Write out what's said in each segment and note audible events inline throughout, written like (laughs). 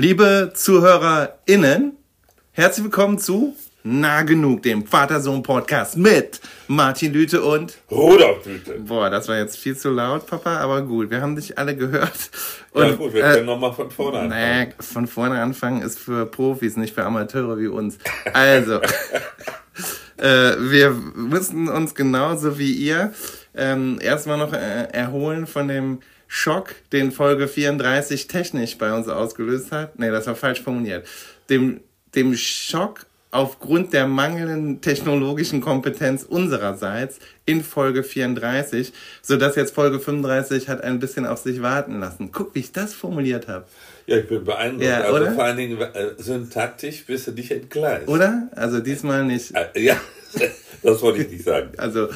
Liebe ZuhörerInnen, herzlich willkommen zu Nah genug, dem Vater-Sohn-Podcast mit Martin Lüte und Rudolf Lüte. Boah, das war jetzt viel zu laut, Papa, aber gut, wir haben dich alle gehört. Und, ja gut, wir können äh, nochmal von vorne anfangen. Naja, von vorne anfangen ist für Profis, nicht für Amateure wie uns. Also, (laughs) äh, wir müssen uns genauso wie ihr ähm, erstmal noch äh, erholen von dem Schock, den Folge 34 technisch bei uns ausgelöst hat. Nee, das war falsch formuliert. Dem, dem Schock aufgrund der mangelnden technologischen Kompetenz unsererseits in Folge 34, so dass jetzt Folge 35 hat ein bisschen auf sich warten lassen. Guck, wie ich das formuliert habe. Ja, ich bin beeindruckt. Ja, also oder? vor allen Dingen äh, syntaktisch bist du nicht entgleist. Oder? Also diesmal nicht. Äh, ja. (laughs) Das wollte ich nicht sagen. (laughs) Also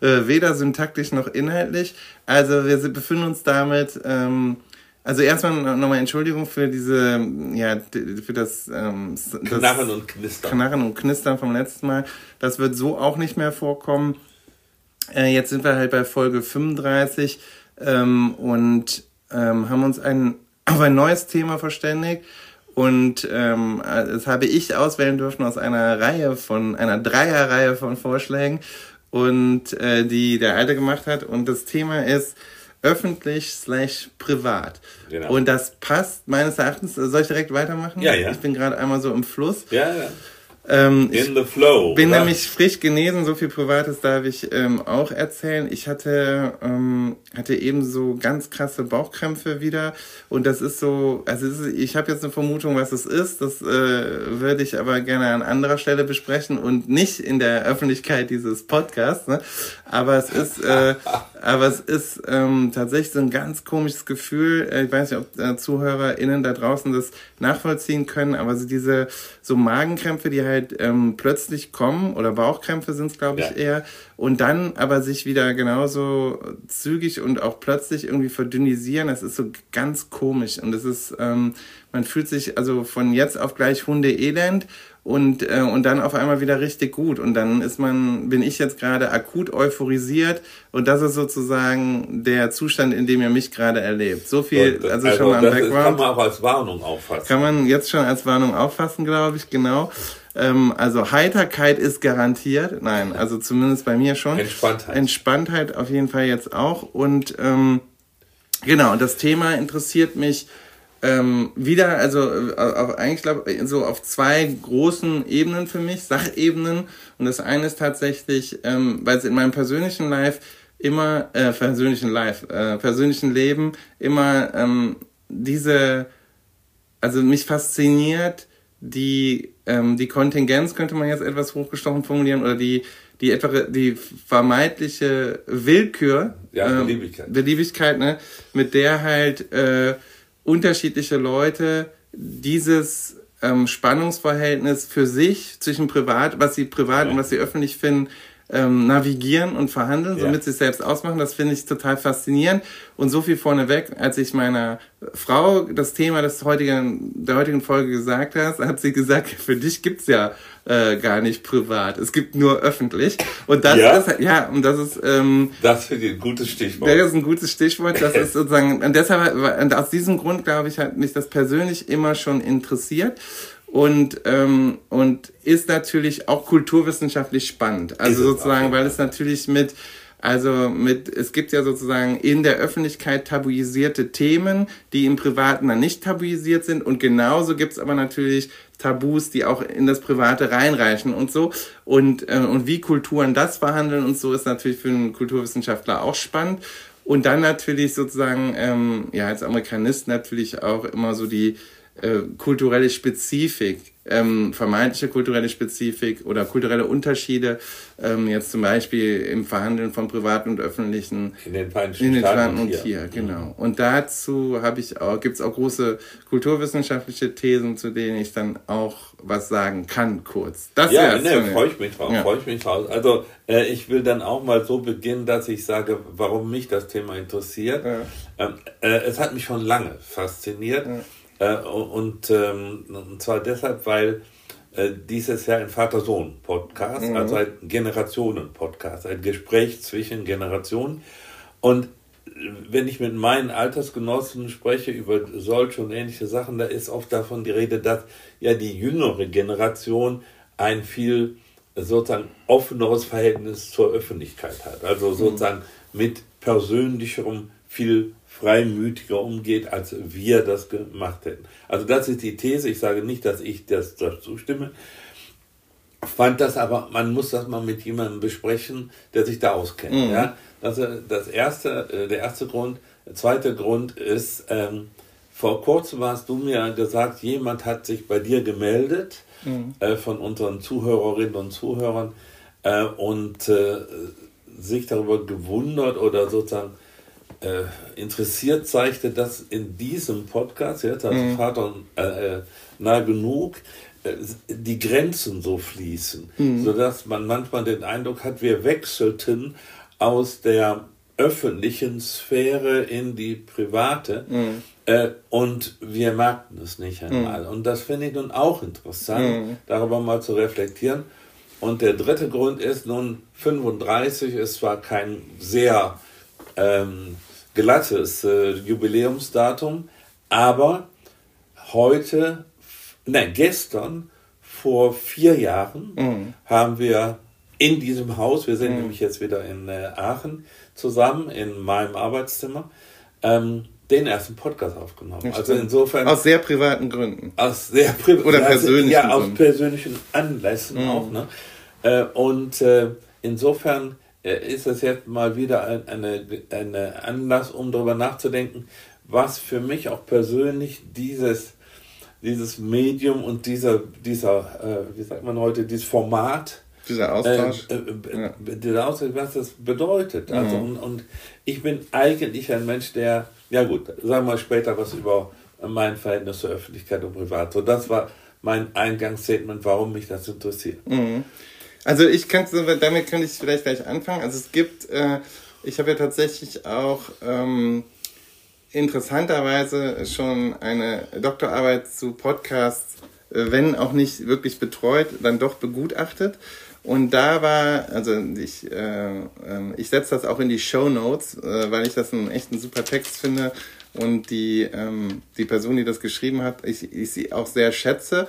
äh, weder syntaktisch noch inhaltlich. Also wir befinden uns damit. Ähm, also erstmal nochmal Entschuldigung für diese, ja, für das, ähm, das Knarren und Knistern. Knarren und Knistern vom letzten Mal. Das wird so auch nicht mehr vorkommen. Äh, jetzt sind wir halt bei Folge 35 ähm, und ähm, haben uns ein, auf ein neues Thema verständigt. Und ähm, das habe ich auswählen dürfen aus einer Reihe von, einer Dreierreihe von Vorschlägen und äh, die der Alte gemacht hat. Und das Thema ist öffentlich slash privat. Genau. Und das passt meines Erachtens. Soll ich direkt weitermachen? Ja, ja. Ich bin gerade einmal so im Fluss. Ja, ja. Ähm, In the flow. Bin oder? nämlich frisch genesen, so viel Privates darf ich ähm, auch erzählen. Ich hatte, ähm, hatte eben so ganz krasse Bauchkrämpfe wieder und das ist so, also ist, ich habe jetzt eine Vermutung, was es ist. Das äh, würde ich aber gerne an anderer Stelle besprechen und nicht in der Öffentlichkeit dieses Podcasts. Ne? Aber es ist, äh, (laughs) aber es ist ähm, tatsächlich so ein ganz komisches Gefühl. Äh, ich weiß nicht, ob äh, ZuhörerInnen da draußen das nachvollziehen können, aber so diese so Magenkrämpfe, die halt ähm, plötzlich kommen, oder Bauchkrämpfe sind es, glaube ich, ja. eher, und dann aber sich wieder genauso zügig und auch plötzlich irgendwie verdünnisieren, das ist so ganz komisch. Und es ist, ähm, man fühlt sich also von jetzt auf gleich Hunde elend und, äh, und dann auf einmal wieder richtig gut. Und dann ist man, bin ich jetzt gerade akut euphorisiert und das ist sozusagen der Zustand, in dem ihr mich gerade erlebt. So viel, das, also, also schon mal am Background. Ist, kann man auch als Warnung auffassen. Kann man jetzt schon als Warnung auffassen, glaube ich, genau. Ähm, also Heiterkeit ist garantiert. Nein, also zumindest bei mir schon. Entspanntheit. Entspanntheit auf jeden Fall jetzt auch. Und ähm, genau, das Thema interessiert mich ähm, wieder, also äh, auf, eigentlich glaube so auf zwei großen Ebenen für mich, Sachebenen. Und das eine ist tatsächlich, ähm, weil es in meinem persönlichen Life immer, äh, persönlichen Life, äh, persönlichen Leben immer ähm, diese, also mich fasziniert die, ähm, die Kontingenz, könnte man jetzt etwas hochgestochen formulieren, oder die, die etwa die vermeintliche Willkür, ja, Beliebigkeit, äh, Beliebigkeit ne, mit der halt äh, unterschiedliche Leute dieses ähm, Spannungsverhältnis für sich zwischen privat, was sie privat ja. und was sie öffentlich finden, ähm, navigieren und verhandeln, ja. somit sie selbst ausmachen. Das finde ich total faszinierend. Und so viel vorneweg, als ich meiner Frau das Thema des heutigen, der heutigen Folge gesagt hast, hat sie gesagt, (laughs) für dich gibt's ja äh, gar nicht privat. Es gibt nur öffentlich. Und das ja? ist, ja, und das ist, ähm, Das finde ich ein gutes Stichwort. Das ist ein gutes Stichwort. Das ist sozusagen, und deshalb, und aus diesem Grund, glaube ich, hat mich das persönlich immer schon interessiert und, ähm, und ist natürlich auch kulturwissenschaftlich spannend. Also sozusagen, weil es natürlich mit, also mit, es gibt ja sozusagen in der Öffentlichkeit tabuisierte Themen, die im Privaten dann nicht tabuisiert sind. Und genauso gibt's aber natürlich Tabus, die auch in das Private reinreichen und so. Und, äh, und wie Kulturen das verhandeln und so ist natürlich für einen Kulturwissenschaftler auch spannend. Und dann natürlich sozusagen, ähm, ja, als Amerikanist natürlich auch immer so die, äh, kulturelle Spezifik, ähm, vermeintliche kulturelle Spezifik oder kulturelle Unterschiede, ähm, jetzt zum Beispiel im Verhandeln von privaten und öffentlichen in den Vereinigten, in den Staaten und hier, hier mhm. genau. Und dazu habe ich auch, gibt es auch große kulturwissenschaftliche Thesen, zu denen ich dann auch was sagen kann, kurz. Das ja, ne, freue ich mich drauf, ja. freue ich mich drauf. Also äh, ich will dann auch mal so beginnen, dass ich sage, warum mich das Thema interessiert. Ja. Ähm, äh, es hat mich schon lange fasziniert. Ja äh, und, ähm, und zwar deshalb, weil äh, dieses ja ein Vater-Sohn-Podcast, mhm. also ein Generationen-Podcast, ein Gespräch zwischen Generationen. Und wenn ich mit meinen Altersgenossen spreche über solche und ähnliche Sachen, da ist oft davon die Rede, dass ja die jüngere Generation ein viel sozusagen offeneres Verhältnis zur Öffentlichkeit hat. Also mhm. sozusagen mit persönlicherem, viel freimütiger umgeht, als wir das gemacht hätten. Also das ist die These. Ich sage nicht, dass ich das, das zustimme. Fand das aber, man muss das mal mit jemandem besprechen, der sich da auskennt. Mhm. Ja? Das, das erste, äh, der erste Grund. Der zweite Grund ist, ähm, vor kurzem hast du mir gesagt, jemand hat sich bei dir gemeldet mhm. äh, von unseren Zuhörerinnen und Zuhörern äh, und äh, sich darüber gewundert oder sozusagen äh, interessiert zeigte, dass in diesem Podcast, jetzt als mhm. Vater äh, nah genug, die Grenzen so fließen, mhm. sodass man manchmal den Eindruck hat, wir wechselten aus der öffentlichen Sphäre in die private mhm. äh, und wir merkten es nicht einmal. Mhm. Und das finde ich nun auch interessant, mhm. darüber mal zu reflektieren. Und der dritte Grund ist nun 35 ist zwar kein sehr ähm, glattes äh, Jubiläumsdatum, aber heute, nein, gestern vor vier Jahren mhm. haben wir in diesem Haus, wir sind mhm. nämlich jetzt wieder in äh, Aachen zusammen in meinem Arbeitszimmer, ähm, den ersten Podcast aufgenommen. also insofern. Aus sehr privaten Gründen. Aus sehr privaten Oder persönlichen Ja, aus persönlichen Anlässen mhm. auch. Ne? Äh, und äh, insofern ist es jetzt mal wieder ein eine, eine Anlass, um darüber nachzudenken, was für mich auch persönlich dieses, dieses Medium und dieser, dieser äh, wie sagt man heute, dieses Format dieser Austausch. Äh, äh, ja. Dieser Austausch, was das bedeutet. Also, mhm. und, und, ich bin eigentlich ein Mensch, der, ja gut, sagen wir später was über mein Verhältnis zur Öffentlichkeit und Privat. So, das war mein Eingangsstatement, warum mich das interessiert. Mhm. Also ich kann damit kann ich vielleicht gleich anfangen. Also es gibt, äh, ich habe ja tatsächlich auch ähm, interessanterweise schon eine Doktorarbeit zu Podcasts, äh, wenn auch nicht wirklich betreut, dann doch begutachtet. Und da war, also ich, äh, ähm, ich setze das auch in die Show Notes, äh, weil ich das einen echten super Text finde und die, ähm, die Person, die das geschrieben hat, ich, ich sie auch sehr schätze.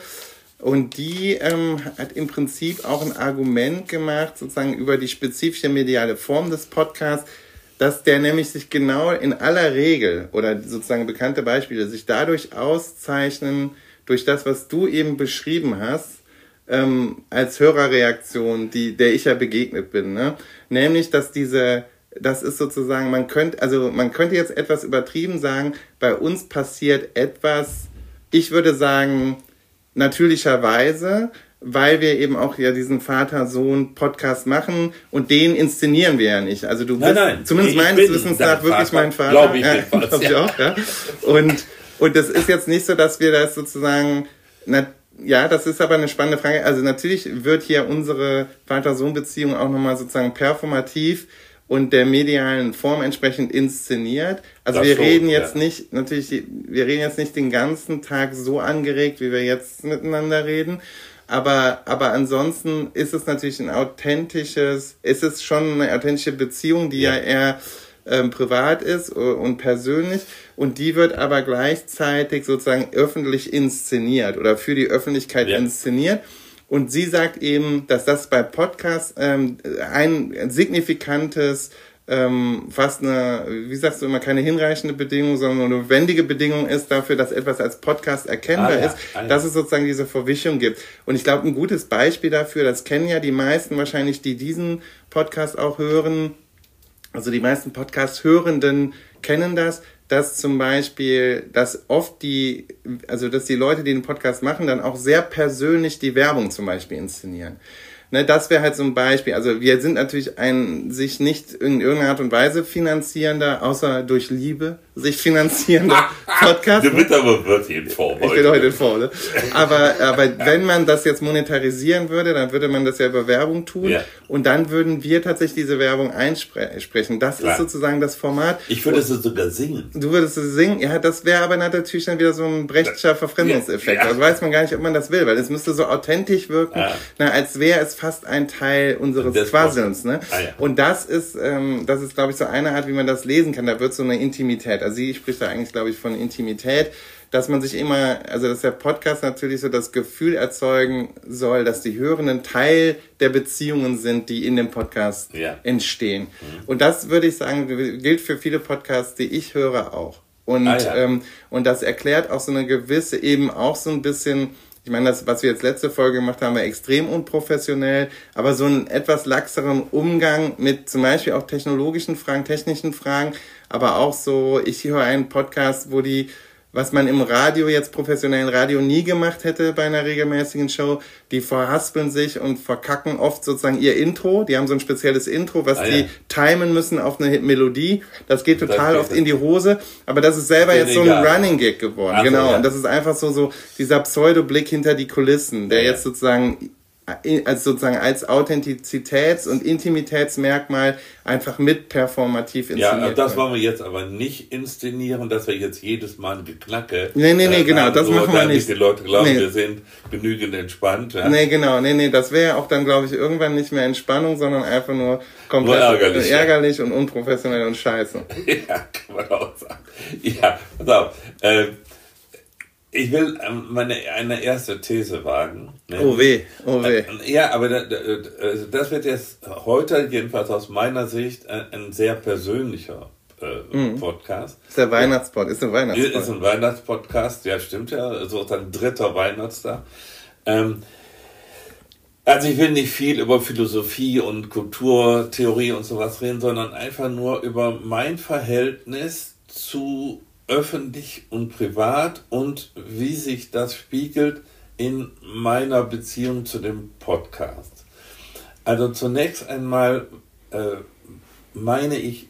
Und die ähm, hat im Prinzip auch ein Argument gemacht, sozusagen über die spezifische mediale Form des Podcasts, dass der nämlich sich genau in aller Regel oder sozusagen bekannte Beispiele sich dadurch auszeichnen, durch das, was du eben beschrieben hast, ähm, als Hörerreaktion, die, der ich ja begegnet bin, ne? Nämlich, dass diese, das ist sozusagen, man könnte, also man könnte jetzt etwas übertrieben sagen, bei uns passiert etwas, ich würde sagen, natürlicherweise, weil wir eben auch ja diesen Vater-Sohn-Podcast machen und den inszenieren wir ja nicht. Also du bist nein, nein, zumindest meines Wissens nach wirklich mein Vater. Glaube ich, ja, glaub ich auch, ja. Und, und das ist jetzt nicht so, dass wir das sozusagen, na, ja, das ist aber eine spannende Frage. Also natürlich wird hier unsere Vater-Sohn-Beziehung auch nochmal sozusagen performativ und der medialen Form entsprechend inszeniert. Also das wir schon, reden jetzt ja. nicht, natürlich, wir reden jetzt nicht den ganzen Tag so angeregt, wie wir jetzt miteinander reden. Aber, aber ansonsten ist es natürlich ein authentisches, ist es schon eine authentische Beziehung, die ja, ja eher ähm, privat ist und persönlich und die wird aber gleichzeitig sozusagen öffentlich inszeniert oder für die Öffentlichkeit ja. inszeniert. Und sie sagt eben, dass das bei Podcasts ähm, ein signifikantes, ähm, fast eine, wie sagst du immer, keine hinreichende Bedingung, sondern eine notwendige Bedingung ist dafür, dass etwas als Podcast erkennbar ah, ja. ist, ah, ja. dass es sozusagen diese Verwischung gibt. Und ich glaube, ein gutes Beispiel dafür, das kennen ja die meisten wahrscheinlich, die diesen Podcast auch hören, also die meisten Podcast-Hörenden kennen das, dass zum Beispiel, dass oft die, also dass die Leute, die den Podcast machen, dann auch sehr persönlich die Werbung zum Beispiel inszenieren. Ne, das wäre halt so ein Beispiel. Also wir sind natürlich ein sich nicht in irgendeiner Art und Weise finanzierender, außer durch Liebe sich finanzierender (laughs) Podcast. Du bist aber wirklich in Form Ich bin heute in Form, ne? Aber, aber wenn man das jetzt monetarisieren würde, dann würde man das ja über Werbung tun. Ja. Und dann würden wir tatsächlich diese Werbung einsprechen. Das Klar. ist sozusagen das Format. Ich würde es sogar singen. Du würdest es singen? Ja, das wäre aber natürlich dann wieder so ein Brechtscher Verfremdungseffekt. Ja. Also weiß man gar nicht, ob man das will, weil es müsste so authentisch wirken, ja. na, als wäre es fast ein Teil unseres Quasselns. Ne? Ah, ja. Und das ist, ähm, das ist, glaube ich, so eine Art, wie man das lesen kann. Da wird so eine Intimität. Also sie spricht da eigentlich, glaube ich, von Intimität dass man sich immer, also dass der Podcast natürlich so das Gefühl erzeugen soll, dass die Hörenden Teil der Beziehungen sind, die in dem Podcast ja. entstehen. Mhm. Und das würde ich sagen, gilt für viele Podcasts, die ich höre auch. Und, ah, ja. ähm, und das erklärt auch so eine gewisse, eben auch so ein bisschen, ich meine, das, was wir jetzt letzte Folge gemacht haben, war extrem unprofessionell, aber so einen etwas laxeren Umgang mit zum Beispiel auch technologischen Fragen, technischen Fragen, aber auch so, ich höre einen Podcast, wo die was man im Radio, jetzt professionellen Radio, nie gemacht hätte bei einer regelmäßigen Show. Die verhaspeln sich und verkacken oft sozusagen ihr Intro. Die haben so ein spezielles Intro, was ah, die ja. timen müssen auf eine Melodie. Das geht total das oft in die Hose. Aber das ist selber jetzt so ein Running Gag geworden. Ach, genau. Ja. Und das ist einfach so, so dieser Pseudo-Blick hinter die Kulissen, der ja, jetzt sozusagen als sozusagen als Authentizitäts- und Intimitätsmerkmal einfach mit performativ inszeniert. Ja, das wollen wir jetzt aber nicht inszenieren, dass wir jetzt jedes Mal ein Geknacke. Nee, nee, nee, äh, genau, das so, machen wir nicht. Die Leute glauben, nee. wir sind genügend entspannt. Ja? Nee, genau, nee, nee, das wäre auch dann, glaube ich, irgendwann nicht mehr Entspannung, sondern einfach nur komplett nur ärgerlich, ärgerlich ja. und unprofessionell und scheiße. (laughs) ja, kann man auch sagen. Ja, pass auf. Äh, ich will ähm, meine eine erste These wagen. Ne? Oh weh, oh weh. Äh, ja, aber also das wird jetzt heute, jedenfalls aus meiner Sicht, ein sehr persönlicher äh, mhm. Podcast. Ist der Weihnachtspod, ist ein Weihnachtspodcast. Ist ein Weihnachtspodcast, ja stimmt ja, so ein dritter Weihnachtstag. Ähm, also ich will nicht viel über Philosophie und Kulturtheorie und sowas reden, sondern einfach nur über mein Verhältnis zu öffentlich und privat und wie sich das spiegelt in meiner Beziehung zu dem Podcast. Also zunächst einmal äh, meine ich,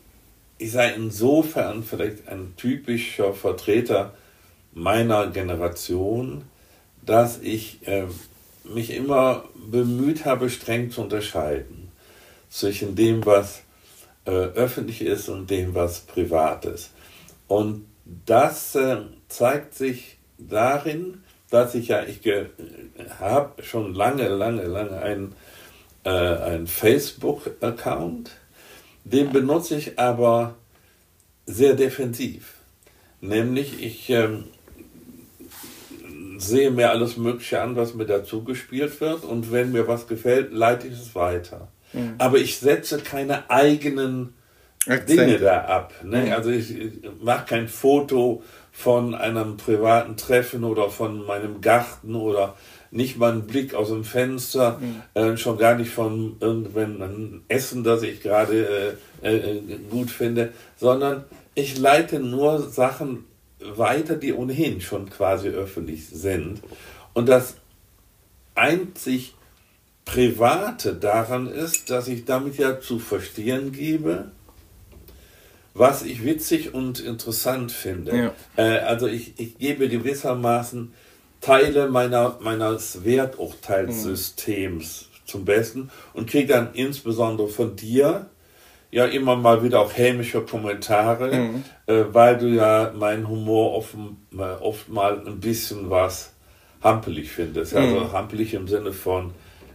ich sei insofern vielleicht ein typischer Vertreter meiner Generation, dass ich äh, mich immer bemüht habe, streng zu unterscheiden zwischen dem, was äh, öffentlich ist und dem, was privat ist. Und das äh, zeigt sich darin, dass ich ja, ich habe schon lange, lange, lange einen, äh, einen Facebook-Account, den benutze ich aber sehr defensiv. Nämlich, ich äh, sehe mir alles Mögliche an, was mir dazu gespielt wird und wenn mir was gefällt, leite ich es weiter. Mhm. Aber ich setze keine eigenen Akzent. Dinge da ab. Ne? Also ich, ich mache kein Foto von einem privaten Treffen oder von meinem Garten oder nicht mal einen Blick aus dem Fenster, mhm. äh, schon gar nicht von irgendeinem Essen, das ich gerade äh, äh, gut finde, sondern ich leite nur Sachen weiter, die ohnehin schon quasi öffentlich sind. Und das einzig Private daran ist, dass ich damit ja zu verstehen gebe, was ich witzig und interessant finde. Ja. Äh, also ich, ich gebe gewissermaßen Teile meiner, meines Werturteilssystems mhm. zum Besten und kriege dann insbesondere von dir ja immer mal wieder auch hämische Kommentare, mhm. äh, weil du ja meinen Humor oft, äh, oft mal ein bisschen was hampelig findest. Also mhm. hampelig im Sinne von,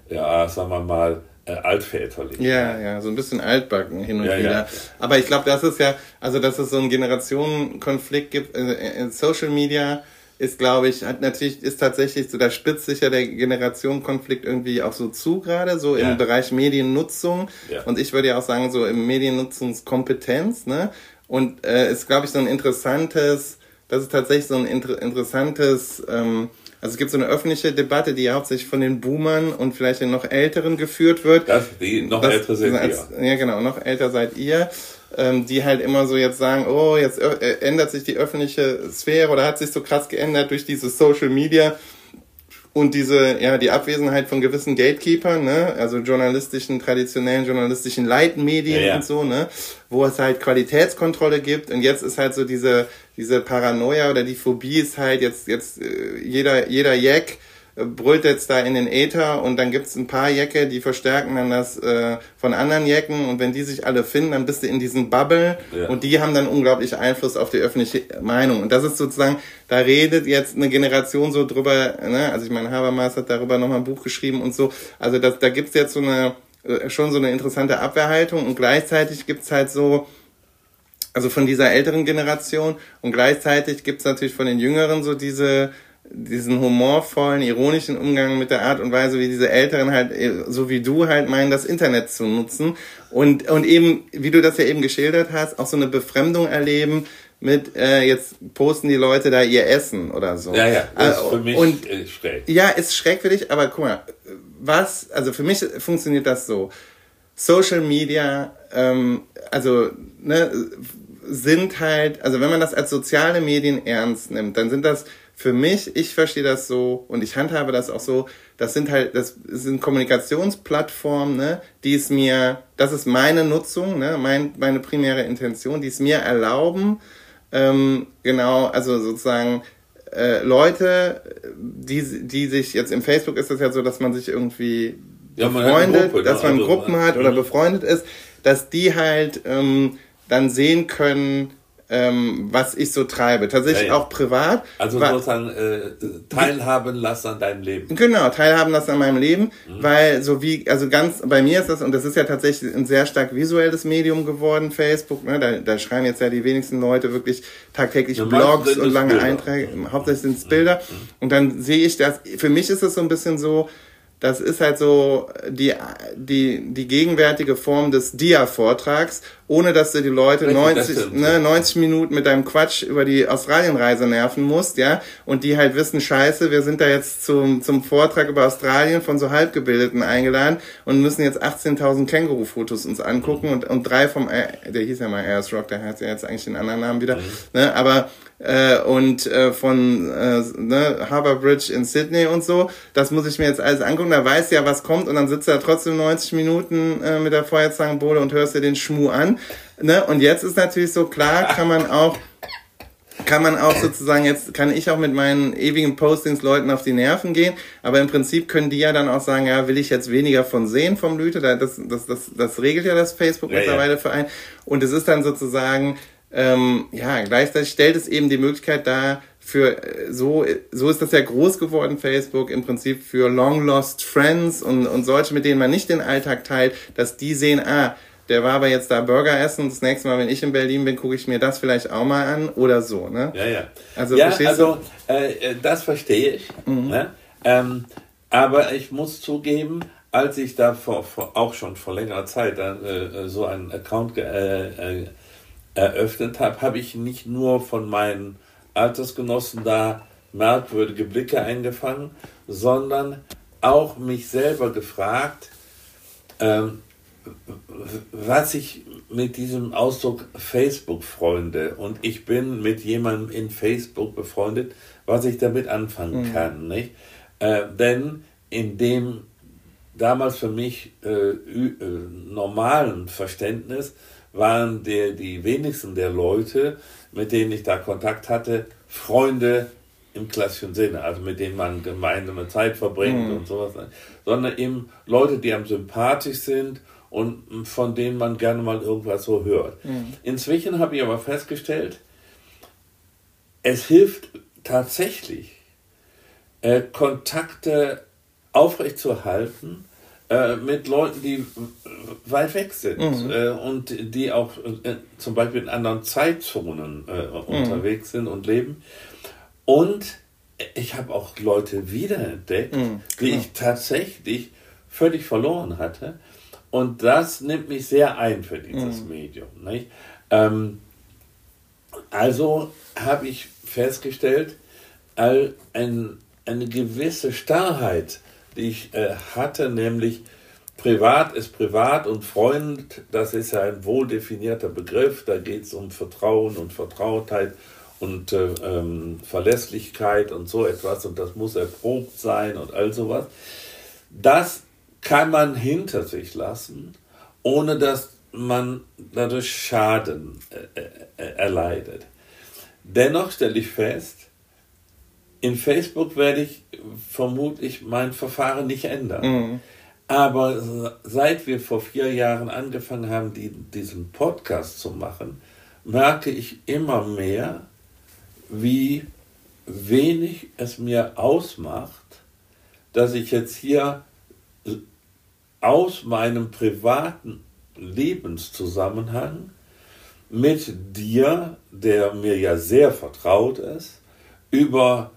ja, sagen wir mal, äh, altväterlich. Ja, ja, so ein bisschen altbacken hin und ja, wieder. Ja. Aber ich glaube, das ist ja, also dass es so einen Generationenkonflikt gibt äh, in Social Media ist, glaube ich, hat natürlich, ist tatsächlich so, da spitzt sich ja der Generationenkonflikt irgendwie auch so zu gerade, so ja. im Bereich Mediennutzung. Ja. Und ich würde ja auch sagen, so im Mediennutzungskompetenz, ne? Und äh, ist, glaube ich, so ein interessantes, das ist tatsächlich so ein inter interessantes ähm, also es gibt so eine öffentliche Debatte, die hauptsächlich von den Boomern und vielleicht den noch Älteren geführt wird. Das, die noch das, älter sind als, ihr. Ja, genau, noch älter seid ihr. Ähm, die halt immer so jetzt sagen, oh, jetzt äh, ändert sich die öffentliche Sphäre oder hat sich so krass geändert durch diese Social Media und diese, ja, die Abwesenheit von gewissen Gatekeepern, ne, also journalistischen, traditionellen journalistischen Leitmedien ja, ja. und so, ne, wo es halt Qualitätskontrolle gibt. Und jetzt ist halt so diese, diese Paranoia oder die Phobie ist halt jetzt, jetzt, äh, jeder, jeder Jack brüllt jetzt da in den Äther und dann gibt's ein paar Jäcke, die verstärken dann das äh, von anderen Jäcken und wenn die sich alle finden, dann bist du in diesen Bubble ja. und die haben dann unglaublich Einfluss auf die öffentliche Meinung. Und das ist sozusagen, da redet jetzt eine Generation so drüber, ne? also ich meine, Habermas hat darüber nochmal ein Buch geschrieben und so, also das, da gibt's jetzt so eine, äh, schon so eine interessante Abwehrhaltung und gleichzeitig gibt's halt so, also von dieser älteren Generation und gleichzeitig gibt's natürlich von den Jüngeren so diese diesen humorvollen, ironischen Umgang mit der Art und Weise, wie diese Älteren halt, äh, so wie du halt meinen, das Internet zu nutzen und, und eben, wie du das ja eben geschildert hast, auch so eine Befremdung erleben mit, äh, jetzt posten die Leute da ihr Essen oder so. Ja, ja, das ist für mich und, schräg. Ja, ist schräg für dich, aber guck mal, was, also für mich funktioniert das so. Social Media, ähm, also, ne, sind halt, also wenn man das als soziale Medien ernst nimmt, dann sind das für mich, ich verstehe das so und ich handhabe das auch so, das sind halt, das sind Kommunikationsplattformen, ne, die es mir, das ist meine Nutzung, ne, mein, meine primäre Intention, die es mir erlauben, ähm, genau, also sozusagen äh, Leute, die, die sich, jetzt im Facebook ist es ja so, dass man sich irgendwie ja, befreundet, Gruppe, dass man also, Gruppen hat oder mhm. befreundet ist, dass die halt ähm, dann sehen können, ähm, was ich so treibe. Tatsächlich ja, ja. auch privat. Also sozusagen äh, teilhaben lassen an deinem Leben. Genau, teilhaben lassen an meinem Leben, mhm. weil so wie, also ganz, bei mir ist das, und das ist ja tatsächlich ein sehr stark visuelles Medium geworden, Facebook, ne? da, da schreiben jetzt ja die wenigsten Leute wirklich tagtäglich ja, Blogs und lange Bilder. Einträge, hauptsächlich sind es Bilder. Mhm. Und dann sehe ich das, für mich ist es so ein bisschen so, das ist halt so die, die, die gegenwärtige Form des Dia-Vortrags, ohne dass du die Leute Richtig, 90, ne, 90 Minuten mit deinem Quatsch über die Australienreise nerven musst, ja, und die halt wissen, scheiße, wir sind da jetzt zum, zum Vortrag über Australien von so Halbgebildeten eingeladen und müssen jetzt 18.000 Känguru-Fotos uns angucken und, und drei vom, der hieß ja mal Ayers Rock, der hat ja jetzt eigentlich den anderen Namen wieder, mhm. ne, aber äh, und äh, von äh, ne, Harbour Bridge in Sydney und so. Das muss ich mir jetzt alles angucken. Da weiß ja, was kommt und dann sitzt er trotzdem 90 Minuten äh, mit der Feuerzangenbowle und hörst dir den Schmuh an. Ne? Und jetzt ist natürlich so klar, kann man auch kann man auch sozusagen jetzt, kann ich auch mit meinen ewigen Postings Leuten auf die Nerven gehen, aber im Prinzip können die ja dann auch sagen, ja, will ich jetzt weniger von sehen vom Lüte, das, das, das, das regelt ja das Facebook ja, mittlerweile ja. für einen. Und es ist dann sozusagen, ähm, ja, gleichzeitig stellt es eben die Möglichkeit dar, für äh, so so ist das ja groß geworden Facebook im Prinzip für long lost friends und und solche mit denen man nicht den Alltag teilt, dass die sehen, ah, der war aber jetzt da Burger essen, das nächste Mal, wenn ich in Berlin bin, gucke ich mir das vielleicht auch mal an oder so, ne? Ja, ja. Also, ja, also äh, äh, das verstehe ich. Mhm. Ne? Ähm, aber ich muss zugeben, als ich da vor, vor auch schon vor längerer Zeit äh, so einen Account äh, äh, eröffnet habe, habe ich nicht nur von meinen Altersgenossen da merkwürdige Blicke eingefangen, sondern auch mich selber gefragt, ähm, was ich mit diesem Ausdruck Facebook-Freunde und ich bin mit jemandem in Facebook befreundet, was ich damit anfangen mhm. kann. Nicht? Äh, denn in dem damals für mich äh, äh, normalen Verständnis waren der, die wenigsten der Leute, mit denen ich da Kontakt hatte, Freunde im klassischen Sinne, also mit denen man gemeinsame Zeit verbringt mhm. und sowas, sondern eben Leute, die am sympathisch sind und von denen man gerne mal irgendwas so hört. Mhm. Inzwischen habe ich aber festgestellt, es hilft tatsächlich, äh, Kontakte aufrechtzuerhalten, äh, mit Leuten, die weit weg sind mhm. äh, und die auch äh, zum Beispiel in anderen Zeitzonen äh, mhm. unterwegs sind und leben. Und ich habe auch Leute wiederentdeckt, mhm. die ich tatsächlich völlig verloren hatte. Und das nimmt mich sehr ein für dieses mhm. Medium. Ähm, also habe ich festgestellt, all ein, eine gewisse Starrheit die ich äh, hatte, nämlich privat ist privat und Freund, das ist ja ein wohl definierter Begriff, da geht es um Vertrauen und Vertrautheit und äh, ähm, Verlässlichkeit und so etwas und das muss erprobt sein und all sowas. Das kann man hinter sich lassen, ohne dass man dadurch Schaden äh, äh, erleidet. Dennoch stelle ich fest, in Facebook werde ich vermutlich mein Verfahren nicht ändern. Mhm. Aber seit wir vor vier Jahren angefangen haben, die, diesen Podcast zu machen, merke ich immer mehr, wie wenig es mir ausmacht, dass ich jetzt hier aus meinem privaten Lebenszusammenhang mit dir, der mir ja sehr vertraut ist, über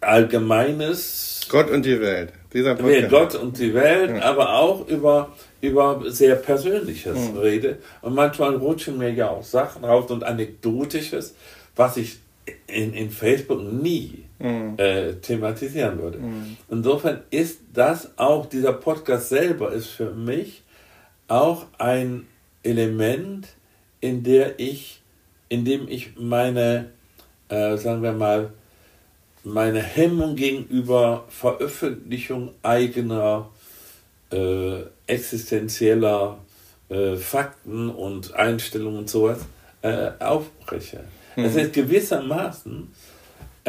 allgemeines Gott und die Welt. Dieser Podcast. Gott und die Welt, ja. aber auch über, über sehr Persönliches mhm. rede. Und manchmal rutschen mir ja auch Sachen raus und Anekdotisches, was ich in, in Facebook nie mhm. äh, thematisieren würde. Mhm. Insofern ist das auch, dieser Podcast selber ist für mich auch ein Element, in der ich, in dem ich meine, äh, sagen wir mal, meine Hemmung gegenüber Veröffentlichung eigener äh, existenzieller äh, Fakten und Einstellungen und sowas äh, aufbreche. Mhm. Es ist gewissermaßen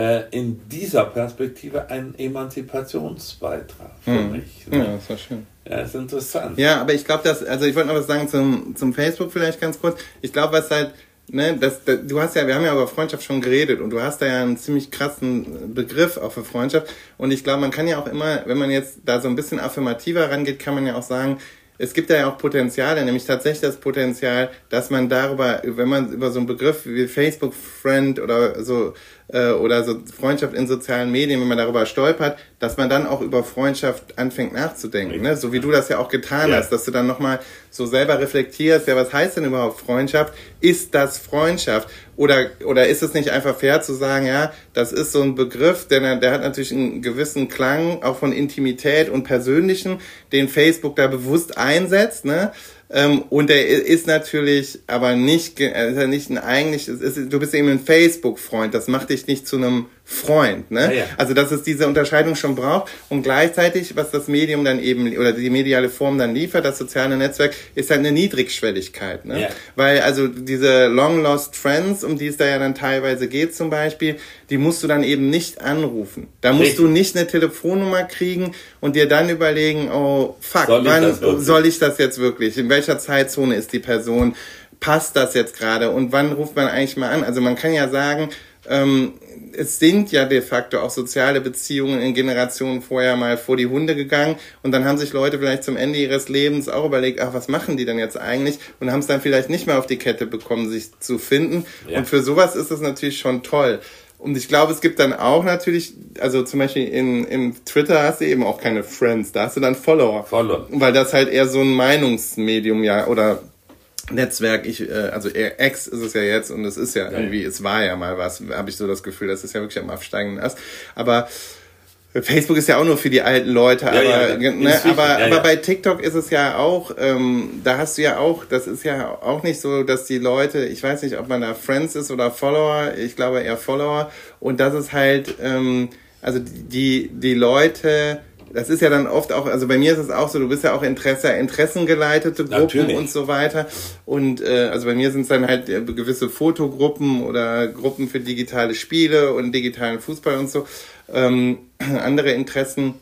äh, in dieser Perspektive ein Emanzipationsbeitrag für mhm. mich. Ne? Ja, das war schön. Ja, ist interessant. Ja, aber ich glaube, dass, also ich wollte noch was sagen zum, zum Facebook vielleicht ganz kurz. Ich glaube, was halt ne, das, das, du hast ja, wir haben ja über Freundschaft schon geredet und du hast da ja einen ziemlich krassen Begriff auch für Freundschaft. Und ich glaube, man kann ja auch immer, wenn man jetzt da so ein bisschen affirmativer rangeht, kann man ja auch sagen, es gibt da ja auch Potenziale, nämlich tatsächlich das Potenzial, dass man darüber, wenn man über so einen Begriff wie Facebook Friend oder so äh, oder so Freundschaft in sozialen Medien, wenn man darüber stolpert, dass man dann auch über Freundschaft anfängt nachzudenken. Ne? So wie du das ja auch getan ja. hast, dass du dann nochmal so selber reflektierst, ja, was heißt denn überhaupt Freundschaft? Ist das Freundschaft? Oder, oder ist es nicht einfach fair zu sagen, ja, das ist so ein Begriff, der, der hat natürlich einen gewissen Klang auch von Intimität und Persönlichen, den Facebook da bewusst einsetzt, ne? Ähm, und er ist natürlich aber nicht, er ist ja nicht ein eigentlich, ist, du bist eben ein Facebook-Freund, das macht dich nicht zu einem Freund. Ne? Ja, ja. Also dass es diese Unterscheidung schon braucht und gleichzeitig, was das Medium dann eben oder die mediale Form dann liefert, das soziale Netzwerk, ist halt eine Niedrigschwelligkeit. Ne? Ja. Weil also diese Long Lost Friends, um die es da ja dann teilweise geht zum Beispiel, die musst du dann eben nicht anrufen. Da musst Richtig. du nicht eine Telefonnummer kriegen und dir dann überlegen, oh fuck, soll wann soll ich das jetzt wirklich? In welcher Zeitzone ist die Person? Passt das jetzt gerade? Und wann ruft man eigentlich mal an? Also man kann ja sagen, ähm, es sind ja de facto auch soziale Beziehungen in Generationen vorher mal vor die Hunde gegangen und dann haben sich Leute vielleicht zum Ende ihres Lebens auch überlegt, ach, was machen die denn jetzt eigentlich und haben es dann vielleicht nicht mehr auf die Kette bekommen, sich zu finden. Ja. Und für sowas ist es natürlich schon toll. Und ich glaube, es gibt dann auch natürlich, also zum Beispiel in, im Twitter hast du eben auch keine Friends, da hast du dann Follower. Follower. Weil das halt eher so ein Meinungsmedium ja oder Netzwerk, ich, äh, also X ist es ja jetzt und es ist ja, ja irgendwie, ja. es war ja mal was, habe ich so das Gefühl, das ist ja wirklich am absteigenden Ast. Aber Facebook ist ja auch nur für die alten Leute, ja, aber, ja, ne, aber, aber bei TikTok ist es ja auch, ähm, da hast du ja auch, das ist ja auch nicht so, dass die Leute, ich weiß nicht, ob man da Friends ist oder Follower, ich glaube eher Follower, und das ist halt, ähm, also die, die Leute, das ist ja dann oft auch, also bei mir ist es auch so, du bist ja auch Interesse, interessengeleitete Gruppen Natürlich. und so weiter. Und äh, also bei mir sind es dann halt äh, gewisse Fotogruppen oder Gruppen für digitale Spiele und digitalen Fußball und so. Ähm, (clears throat) andere Interessen.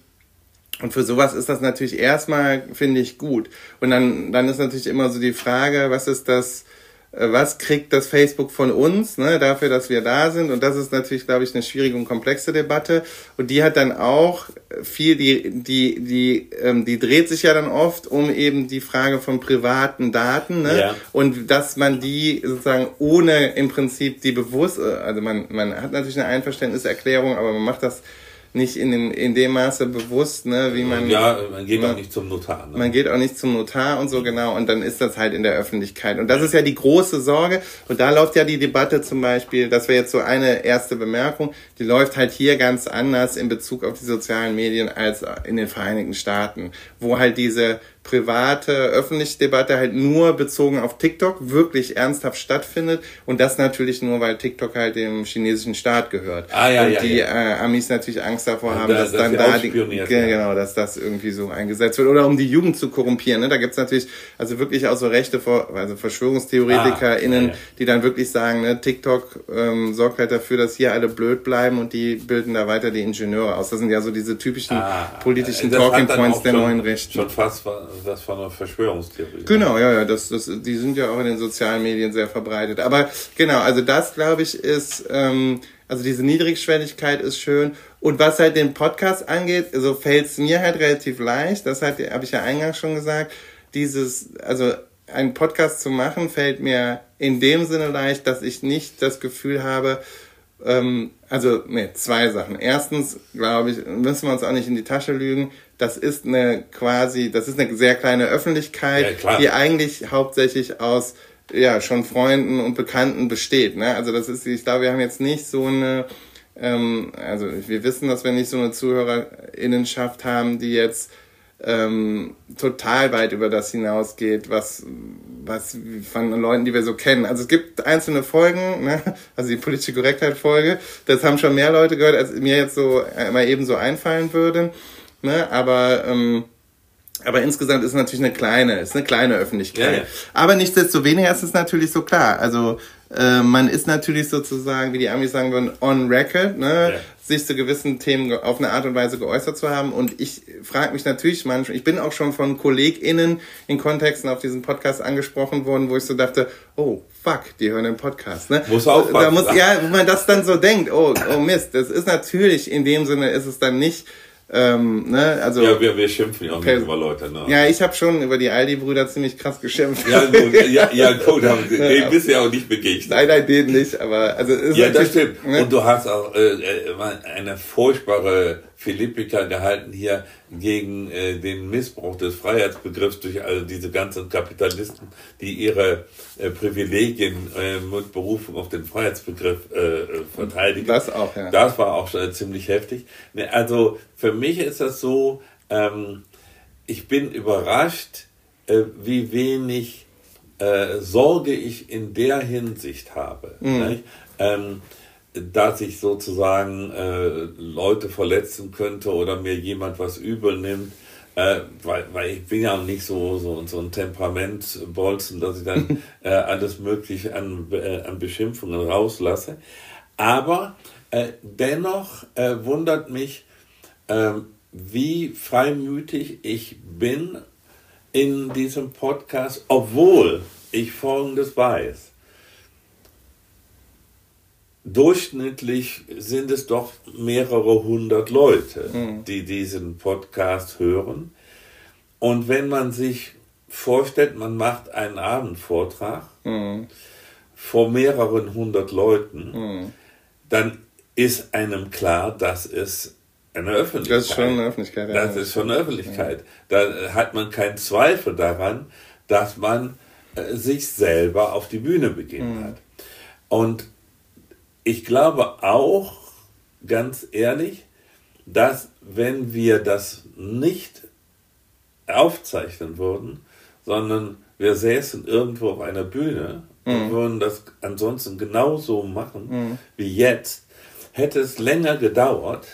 Und für sowas ist das natürlich erstmal, finde ich, gut. Und dann, dann ist natürlich immer so die Frage, was ist das, was kriegt das Facebook von uns, ne, dafür, dass wir da sind. Und das ist natürlich, glaube ich, eine schwierige und komplexe Debatte. Und die hat dann auch viel, die, die, die, ähm, die dreht sich ja dann oft um eben die Frage von privaten Daten, ne? Ja. Und dass man die sozusagen ohne im Prinzip die bewusst, äh, also man, man hat natürlich eine Einverständniserklärung, aber man macht das nicht in dem, in dem Maße bewusst, ne, wie man. Ja, man geht ne, auch nicht zum Notar. Ne? Man geht auch nicht zum Notar und so genau und dann ist das halt in der Öffentlichkeit. Und das ist ja die große Sorge. Und da läuft ja die Debatte zum Beispiel, das wäre jetzt so eine erste Bemerkung, die läuft halt hier ganz anders in Bezug auf die sozialen Medien als in den Vereinigten Staaten, wo halt diese private, öffentliche Debatte halt nur bezogen auf TikTok wirklich ernsthaft stattfindet und das natürlich nur, weil TikTok halt dem chinesischen Staat gehört. Ah, ja, und ja, die ja. Äh, Amis natürlich Angst davor haben, da, dass, dass dann da die, genau, dass das irgendwie so eingesetzt wird oder um die Jugend zu korrumpieren. Ne? Da gibt's natürlich also wirklich auch so rechte, also VerschwörungstheoretikerInnen, ah, die dann wirklich sagen, ne, TikTok ähm, sorgt halt dafür, dass hier alle blöd bleiben und die bilden da weiter die Ingenieure aus. Das sind ja so diese typischen ah, politischen Talking Points der schon, neuen Rechten. Schon fast das von einer Verschwörungstheorie. Genau, ja, ja, das, das, die sind ja auch in den sozialen Medien sehr verbreitet. Aber genau, also das glaube ich ist, ähm, also diese Niedrigschwelligkeit ist schön. Und was halt den Podcast angeht, so fällt es mir halt relativ leicht. Das hat, habe ich ja eingangs schon gesagt. Dieses, also einen Podcast zu machen, fällt mir in dem Sinne leicht, dass ich nicht das Gefühl habe, ähm, also nee, zwei Sachen. Erstens, glaube ich, müssen wir uns auch nicht in die Tasche lügen. Das ist eine quasi, das ist eine sehr kleine Öffentlichkeit, ja, die eigentlich hauptsächlich aus ja schon Freunden und Bekannten besteht. Ne? Also das ist, ich glaube, wir haben jetzt nicht so eine, ähm, also wir wissen, dass wir nicht so eine Zuhörerinnenschaft haben, die jetzt ähm, total weit über das hinausgeht, was, was von Leuten, die wir so kennen. Also es gibt einzelne Folgen, ne? also die politische Korrektheit-Folge, das haben schon mehr Leute gehört, als mir jetzt so äh, mal eben so einfallen würde. Ne? Aber ähm, aber insgesamt ist es natürlich eine kleine, ist eine kleine Öffentlichkeit. Ja, ja. Aber nichtsdestoweniger ist es natürlich so klar. Also äh, man ist natürlich sozusagen, wie die Amis sagen würden, on record, ne? Ja. sich zu gewissen Themen auf eine Art und Weise geäußert zu haben. Und ich frage mich natürlich manchmal, ich bin auch schon von KollegInnen in Kontexten auf diesen Podcast angesprochen worden, wo ich so dachte, oh, fuck, die hören den Podcast. Ne? Muss auch da muss, Ja, wo man das dann so denkt, oh, oh Mist, das ist natürlich, in dem Sinne ist es dann nicht ähm, ne, also, ja, wir, wir schimpfen ja auch nicht über Leute. Ne? Ja, ich habe schon über die Aldi-Brüder ziemlich krass geschimpft. Ja, gut, (laughs) ja, ja gut, den bist du ja auch nicht begegnet. Nein, nein, den nicht, aber also ist Ja, das stimmt. Ne? Und du hast auch äh, äh eine furchtbare Philippika gehalten hier gegen äh, den Missbrauch des Freiheitsbegriffs durch all diese ganzen Kapitalisten, die ihre äh, Privilegien äh, mit Berufung auf den Freiheitsbegriff äh, verteidigen. Das auch, ja. Das war auch schon ziemlich heftig. Ne, also für mich ist das so, ähm, ich bin überrascht, äh, wie wenig äh, Sorge ich in der Hinsicht habe. Mhm. Ähm, dass ich sozusagen äh, Leute verletzen könnte oder mir jemand was übel nimmt, äh, weil, weil ich bin ja nicht so, so, so ein Temperamentbolzen, dass ich dann (laughs) äh, alles Mögliche an, äh, an Beschimpfungen rauslasse. Aber äh, dennoch äh, wundert mich, äh, wie freimütig ich bin in diesem Podcast, obwohl ich Folgendes weiß durchschnittlich sind es doch mehrere hundert Leute, mhm. die diesen Podcast hören. Und wenn man sich vorstellt, man macht einen Abendvortrag mhm. vor mehreren hundert Leuten, mhm. dann ist einem klar, dass es eine Öffentlichkeit. Das ist schon eine Öffentlichkeit. Ja. Das ist schon eine Öffentlichkeit. Da hat man keinen Zweifel daran, dass man äh, sich selber auf die Bühne begeben mhm. hat. Und ich glaube auch, ganz ehrlich, dass wenn wir das nicht aufzeichnen würden, sondern wir säßen irgendwo auf einer Bühne mhm. und würden das ansonsten genauso machen mhm. wie jetzt, hätte es länger gedauert,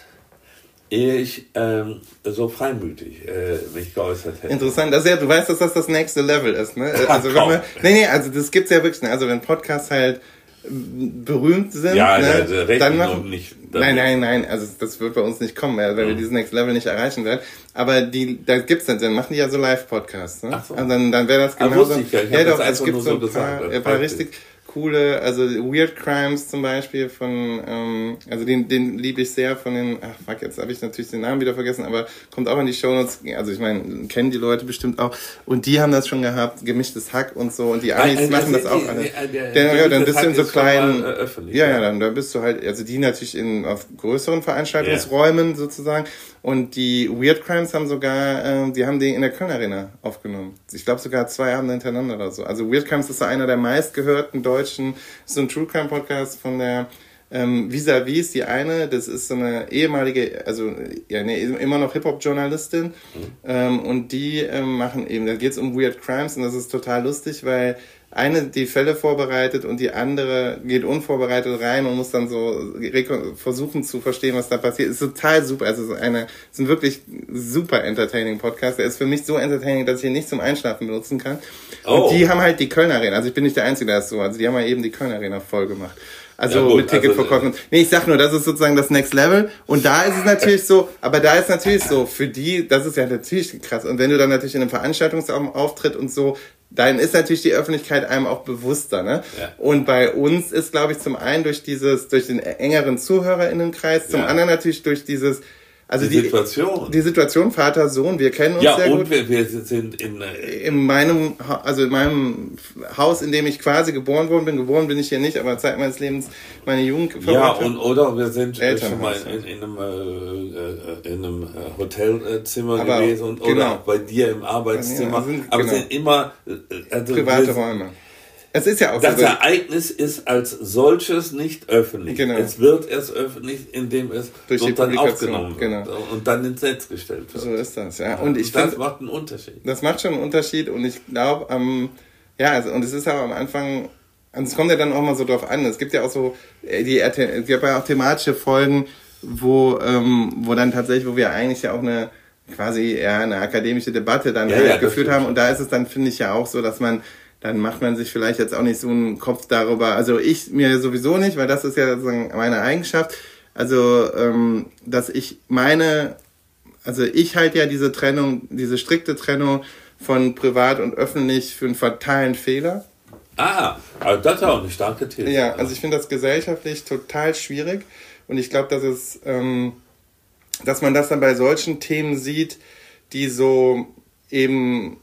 ehe ich ähm, so freimütig äh, mich geäußert hätte. Interessant, also ja, du weißt, dass das das nächste Level ist, ne? (laughs) Also wenn wir, nee, nee, also das gibt's ja wirklich, ne? also wenn Podcasts halt berühmt sind, ja, ne, der, der dann machen, nicht. Nein, nein, nein, also das wird bei uns nicht kommen, weil mhm. wir dieses Next Level nicht erreichen werden. Aber die, da gibt's dann, dann machen die ja so Live-Podcasts, ne? Ach so. Und dann, dann wäre das ah, genauso. Ah, ich, ich ja, doch, es gibt so ein paar, ein paar richtig, coole, also Weird Crimes zum Beispiel von, ähm, also den, den liebe ich sehr von den, ach fuck, jetzt habe ich natürlich den Namen wieder vergessen, aber kommt auch in die Shownotes, also ich meine, kennen die Leute bestimmt auch. Und die haben das schon gehabt, gemischtes Hack und so. Und die Amis also, machen das auch alle. ja, dann bist du in so kleinen, ja, ja, dann, dann bist du halt, also die natürlich in, auf größeren Veranstaltungsräumen yeah. sozusagen und die Weird Crimes haben sogar, äh, die haben die in der Köln Arena aufgenommen. Ich glaube sogar zwei Abende hintereinander oder so. Also Weird Crimes ist so einer der meistgehörten deutschen, so ein True Crime Podcast von der Ähm, Vis-a-vis ist die eine, das ist so eine ehemalige, also ja, nee, immer noch Hip-Hop-Journalistin. Mhm. Ähm, und die ähm, machen eben, da geht es um Weird Crimes und das ist total lustig, weil eine die Fälle vorbereitet und die andere geht unvorbereitet rein und muss dann so versuchen zu verstehen, was da passiert. Ist total super. Also eine, ist ein wirklich super entertaining Podcast. Der ist für mich so entertaining, dass ich ihn nicht zum Einschlafen benutzen kann. Oh. Und die haben halt die Köln Arena. Also ich bin nicht der Einzige, der das so. Also die haben halt eben die Köln Arena voll gemacht. Also ja, gut, mit Ticketverkäufen. Also, nee, ich sag nur, das ist sozusagen das Next Level. Und da ist es natürlich so, aber da ist natürlich so, für die, das ist ja natürlich krass. Und wenn du dann natürlich in einem Veranstaltungsauftritt und so, dann ist natürlich die Öffentlichkeit einem auch bewusster. Ne? Ja. Und bei uns ist, glaube ich, zum einen durch dieses, durch den engeren ZuhörerInnenkreis, zum ja. anderen natürlich durch dieses also die, die, Situation. Die Situation Vater, Sohn, wir kennen uns ja, sehr gut. Ja, und wir, wir sind in, äh in meinem, also in meinem Haus, in dem ich quasi geboren worden bin. Geboren bin ich hier nicht, aber Zeit meines Lebens meine Jugend Ja, und oder wir sind schon mal in, in einem, äh, äh, in einem äh, Hotelzimmer aber gewesen und, genau. oder bei dir im Arbeitszimmer. Ja, sind, aber genau. sind immer also private Räume. Es ist ja auch das so. Das Ereignis ist als solches nicht öffentlich. Genau. Es wird erst öffentlich, indem es Durch dann aufgenommen genau. wird und dann ins Netz gestellt wird. So ist das, ja. Und, ich und das find, macht einen Unterschied. Das macht schon einen Unterschied und ich glaube, ähm, ja, also, und es ist auch am Anfang, also es kommt ja dann auch mal so drauf an. Es gibt ja auch so, äh, die, es gibt ja auch thematische Folgen, wo, ähm, wo dann tatsächlich, wo wir eigentlich ja auch eine, quasi ja, eine akademische Debatte dann ja, halt ja, geführt haben. Und da ist es dann, finde ich ja auch so, dass man dann macht man sich vielleicht jetzt auch nicht so einen Kopf darüber. Also ich mir sowieso nicht, weil das ist ja sozusagen meine Eigenschaft. Also, ähm, dass ich meine, also ich halte ja diese Trennung, diese strikte Trennung von privat und öffentlich für einen fatalen Fehler. Ah, also das ist auch eine starke These. Ja, also ich finde das gesellschaftlich total schwierig und ich glaube, dass es, ähm, dass man das dann bei solchen Themen sieht, die so eben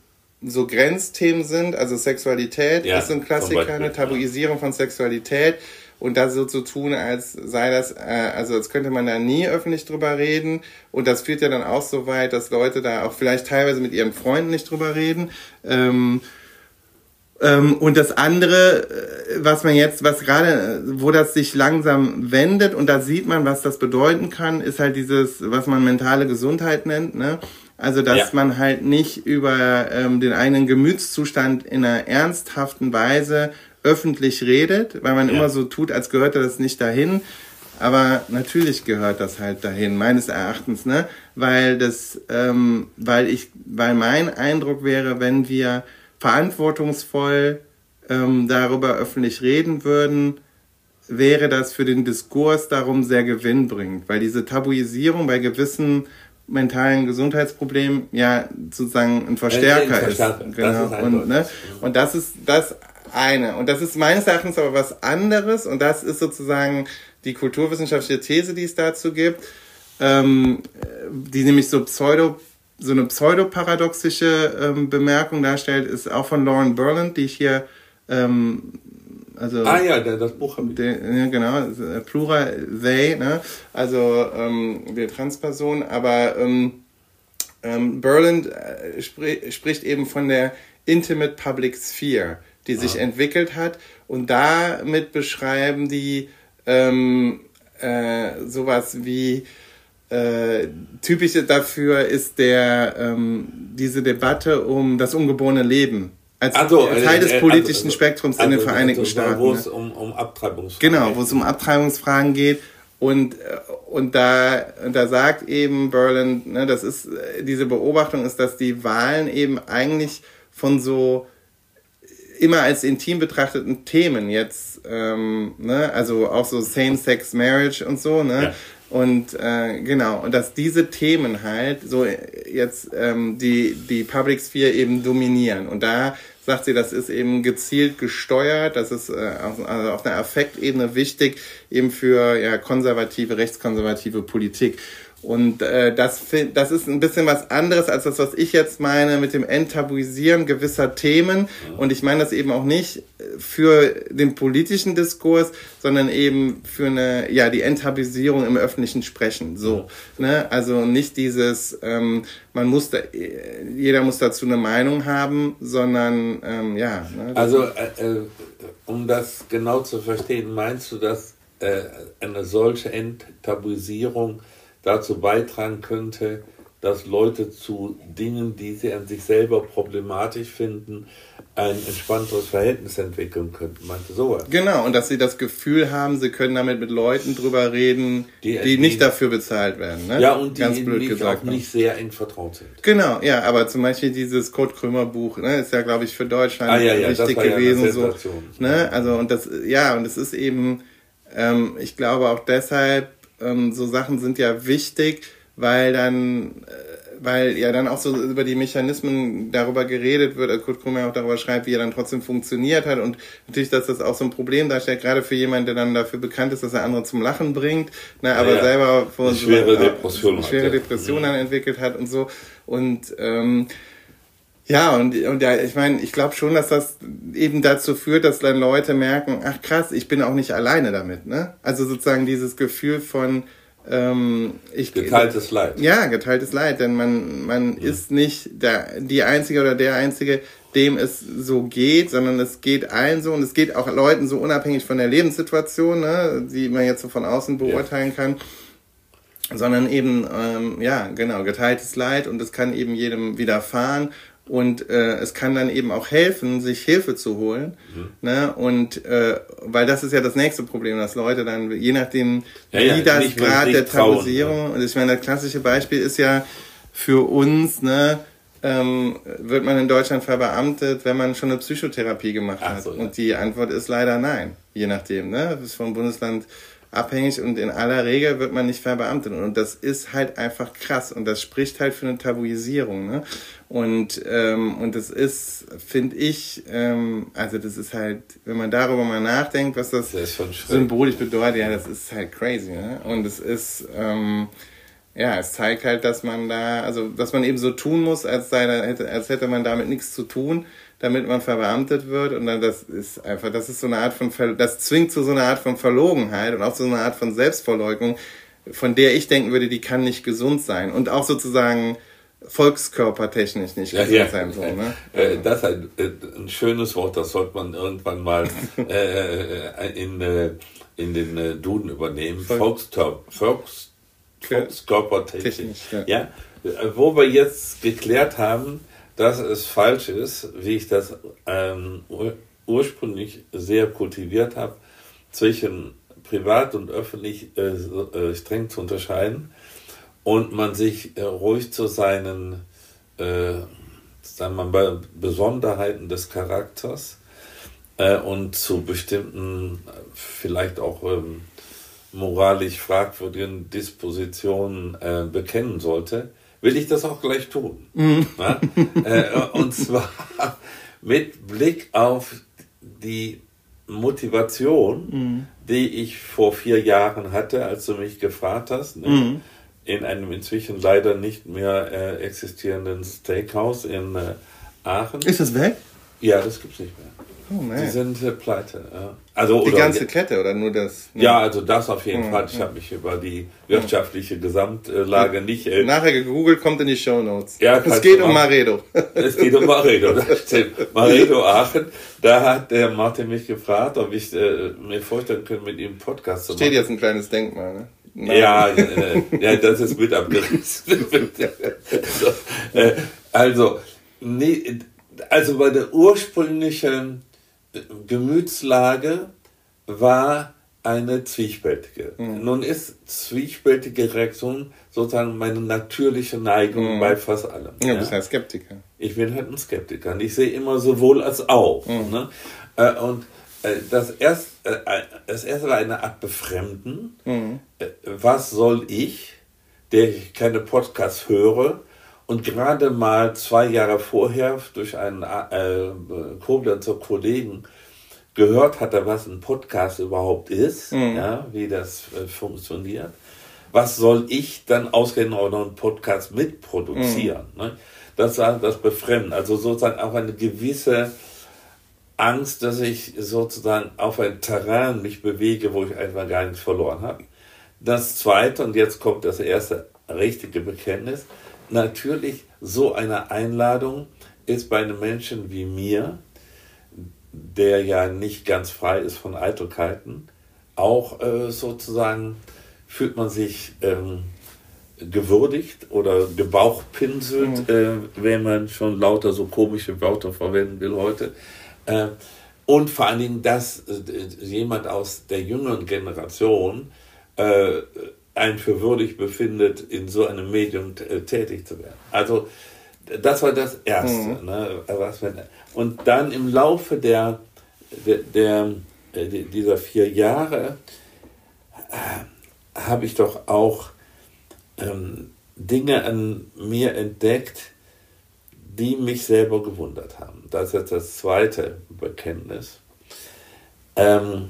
so Grenzthemen sind, also Sexualität ja, ist ein Klassiker, eine Tabuisierung von Sexualität und das so zu tun, als sei das, äh, also als könnte man da nie öffentlich drüber reden und das führt ja dann auch so weit, dass Leute da auch vielleicht teilweise mit ihren Freunden nicht drüber reden. Ähm, ähm, und das andere, äh, was man jetzt, was gerade, wo das sich langsam wendet und da sieht man, was das bedeuten kann, ist halt dieses, was man mentale Gesundheit nennt, ne? Also, dass ja. man halt nicht über ähm, den eigenen Gemütszustand in einer ernsthaften Weise öffentlich redet, weil man ja. immer so tut, als gehörte das nicht dahin. Aber natürlich gehört das halt dahin, meines Erachtens, ne? Weil das, ähm, weil ich, weil mein Eindruck wäre, wenn wir verantwortungsvoll ähm, darüber öffentlich reden würden, wäre das für den Diskurs darum sehr gewinnbringend, weil diese Tabuisierung bei gewissen mentalen Gesundheitsproblem ja sozusagen ein Verstärker, ist. Genau. ist und, ne? und das ist das eine. Und das ist meines Erachtens aber was anderes. Und das ist sozusagen die kulturwissenschaftliche These, die es dazu gibt, ähm, die nämlich so pseudo so eine pseudoparadoxische ähm, Bemerkung darstellt, ist auch von Lauren Berland, die ich hier ähm, also, ah ja, das Buch habe ich. Der, ja, genau, äh, Plural, they, ne? also ähm, der Transperson, aber ähm, ähm, Berland äh, spri spricht eben von der Intimate Public Sphere, die sich ah. entwickelt hat und damit beschreiben die ähm, äh, sowas wie äh, typisch dafür ist der ähm, diese Debatte um das ungeborene Leben als also, Teil des äh, politischen also, Spektrums also, in den also, Vereinigten also, Staaten. Wo es ne? um, um Abtreibungsfragen Genau, wo es um Abtreibungsfragen geht. Und, äh, und da, da sagt eben Berlin, ne, das ist, äh, diese Beobachtung ist, dass die Wahlen eben eigentlich von so immer als intim betrachteten Themen jetzt, ähm, ne, also auch so Same-Sex Marriage und so, ne, ja. Und äh, genau, und dass diese Themen halt so jetzt ähm, die, die Public Sphere eben dominieren. Und da sagt sie, das ist eben gezielt gesteuert, das ist äh, also auf einer Affektebene wichtig, eben für ja, konservative, rechtskonservative Politik. Und äh, das, das ist ein bisschen was anderes als das, was ich jetzt meine mit dem Enttabuisieren gewisser Themen. Und ich meine das eben auch nicht für den politischen Diskurs, sondern eben für eine, ja, die Enttabuisierung im öffentlichen Sprechen. So, ne? Also nicht dieses, ähm, man muss da, jeder muss dazu eine Meinung haben, sondern ähm, ja. Ne? Also äh, äh, um das genau zu verstehen, meinst du, dass äh, eine solche Enttabuisierung dazu beitragen könnte, dass Leute zu Dingen, die sie an sich selber problematisch finden, ein entspannteres Verhältnis entwickeln könnten. Meinte sowas. Genau, und dass sie das Gefühl haben, sie können damit mit Leuten drüber reden, die, die nicht dafür bezahlt werden. Ne? Ja, und die Ganz blöd gesagt, auch nicht sehr eng vertraut sind. Genau, ja, aber zum Beispiel dieses Kurt Krömer Buch, ne, ist ja, glaube ich, für Deutschland ah, ja, ja, wichtig gewesen. Ja so, ne? Also, und das, ja, und es ist eben, ähm, ich glaube auch deshalb, ähm, so Sachen sind ja wichtig, weil dann, äh, weil ja dann auch so über die Mechanismen darüber geredet wird, also Kurt Krummer auch darüber schreibt, wie er dann trotzdem funktioniert hat. Und natürlich, dass das auch so ein Problem darstellt, gerade für jemanden, der dann dafür bekannt ist, dass er andere zum Lachen bringt, ne, aber ja, selber vor schwere so, Depression, äh, schwere Depression mhm. dann entwickelt hat und so. Und ähm, ja, und, und ja, ich meine, ich glaube schon, dass das eben dazu führt, dass dann Leute merken, ach krass, ich bin auch nicht alleine damit, ne? Also sozusagen dieses Gefühl von, ähm, ich, geteiltes Leid. Ja, geteiltes Leid, denn man, man ja. ist nicht der, die Einzige oder der Einzige, dem es so geht, sondern es geht allen so und es geht auch Leuten so unabhängig von der Lebenssituation, ne, die man jetzt so von außen beurteilen ja. kann, sondern eben, ähm, ja, genau, geteiltes Leid und es kann eben jedem widerfahren und äh, es kann dann eben auch helfen, sich Hilfe zu holen. Mhm. Ne? Und äh, weil das ist ja das nächste Problem, dass Leute dann, je nachdem, ja, wie ja, das Grad der Tabuisierung, ne? und ich meine, das klassische Beispiel ist ja für uns, ne, ähm, wird man in Deutschland verbeamtet, wenn man schon eine Psychotherapie gemacht hat. So, ja. Und die Antwort ist leider nein, je nachdem. Ne? Das ist vom Bundesland abhängig und in aller Regel wird man nicht verbeamtet. Und das ist halt einfach krass und das spricht halt für eine Tabuisierung. Ne? Und, ähm, und das ist, finde ich, ähm, also das ist halt, wenn man darüber mal nachdenkt, was das, das symbolisch bedeutet, ja, das ist halt crazy. Ne? Und es ist, ähm, ja, es zeigt halt, dass man da, also dass man eben so tun muss, als, sei, als hätte man damit nichts zu tun damit man verbeamtet wird und dann das ist einfach, das ist so eine Art von, Ver das zwingt zu so einer Art von Verlogenheit und auch zu so einer Art von Selbstverleugnung, von der ich denken würde, die kann nicht gesund sein und auch sozusagen volkskörpertechnisch nicht gesund ja, ja. sein soll. Ne? (laughs) Äh, das ist ein, äh, ein, schönes Wort, das sollte man irgendwann mal (laughs) äh, in, äh, in den Duden übernehmen. Volkskörper, Volks, Volkskörpertechnisch. Ja. ja, wo wir jetzt geklärt haben, dass es falsch ist, wie ich das ähm, ursprünglich sehr kultiviert habe, zwischen privat und öffentlich äh, äh, streng zu unterscheiden und man sich äh, ruhig zu seinen äh, sagen wir mal, Besonderheiten des Charakters äh, und zu bestimmten, vielleicht auch ähm, moralisch fragwürdigen Dispositionen äh, bekennen sollte will ich das auch gleich tun. Mhm. äh, und zwar (laughs) mit Blick auf die Motivation, mhm. die ich vor vier Jahren hatte, als du mich gefragt hast, ne? mhm. in einem inzwischen leider nicht mehr äh, existierenden Steakhouse in äh, Aachen. Ist das weg? Ja, das gibt es nicht mehr. Oh, die sind äh, pleite. Ja. Also, die oder, ganze Kette oder nur das? Ne? Ja, also das auf jeden oh, Fall. Ich ja. habe mich über die wirtschaftliche Gesamtlage nicht. Äh, Nachher gegoogelt kommt in die Show Notes. Ja, es geht um Maredo. (laughs) Es geht um Maredo. (laughs) Maredo Aachen. Da hat der Martin mich gefragt, ob ich äh, mir vorstellen könnte, mit ihm Podcast zu machen. Steht jetzt ein kleines Denkmal, ne? Ja, äh, ja, das ist mit abgerissen. (laughs) äh, also, nee, also bei der ursprünglichen Gemütslage war eine zwiespältige. Mhm. Nun ist zwiespältige Reaktion sozusagen meine natürliche Neigung mhm. bei fast allem. Ja, du bist ein Skeptiker. Ich bin halt ein Skeptiker und ich sehe immer sowohl als auch. Mhm. Ne? Äh, und äh, das, erst, äh, das erste war eine Art Befremden. Mhm. Was soll ich, der ich keine Podcasts höre, und gerade mal zwei Jahre vorher durch einen äh, Koblenzer Kollegen gehört hatte, was ein Podcast überhaupt ist, mhm. ja, wie das äh, funktioniert. Was soll ich dann ausgerechnet auch noch einen Podcast mitproduzieren? Mhm. Ne? Das war das Befremden. Also sozusagen auch eine gewisse Angst, dass ich sozusagen auf ein Terrain mich bewege, wo ich einfach gar nichts verloren habe. Das zweite, und jetzt kommt das erste richtige Bekenntnis, natürlich so eine Einladung ist bei einem Menschen wie mir, der ja nicht ganz frei ist von Eitelkeiten, auch äh, sozusagen fühlt man sich ähm, gewürdigt oder gebauchpinselt, mhm. äh, wenn man schon lauter so komische Wörter verwenden will heute. Äh, und vor allen Dingen, dass äh, jemand aus der jüngeren Generation äh, einen für würdig befindet, in so einem Medium äh, tätig zu werden. Also das war das Erste. Mhm. Ne, und dann im Laufe der, der, der dieser vier Jahre habe ich doch auch ähm, Dinge an mir entdeckt, die mich selber gewundert haben. Das ist jetzt das zweite Bekenntnis. Ähm,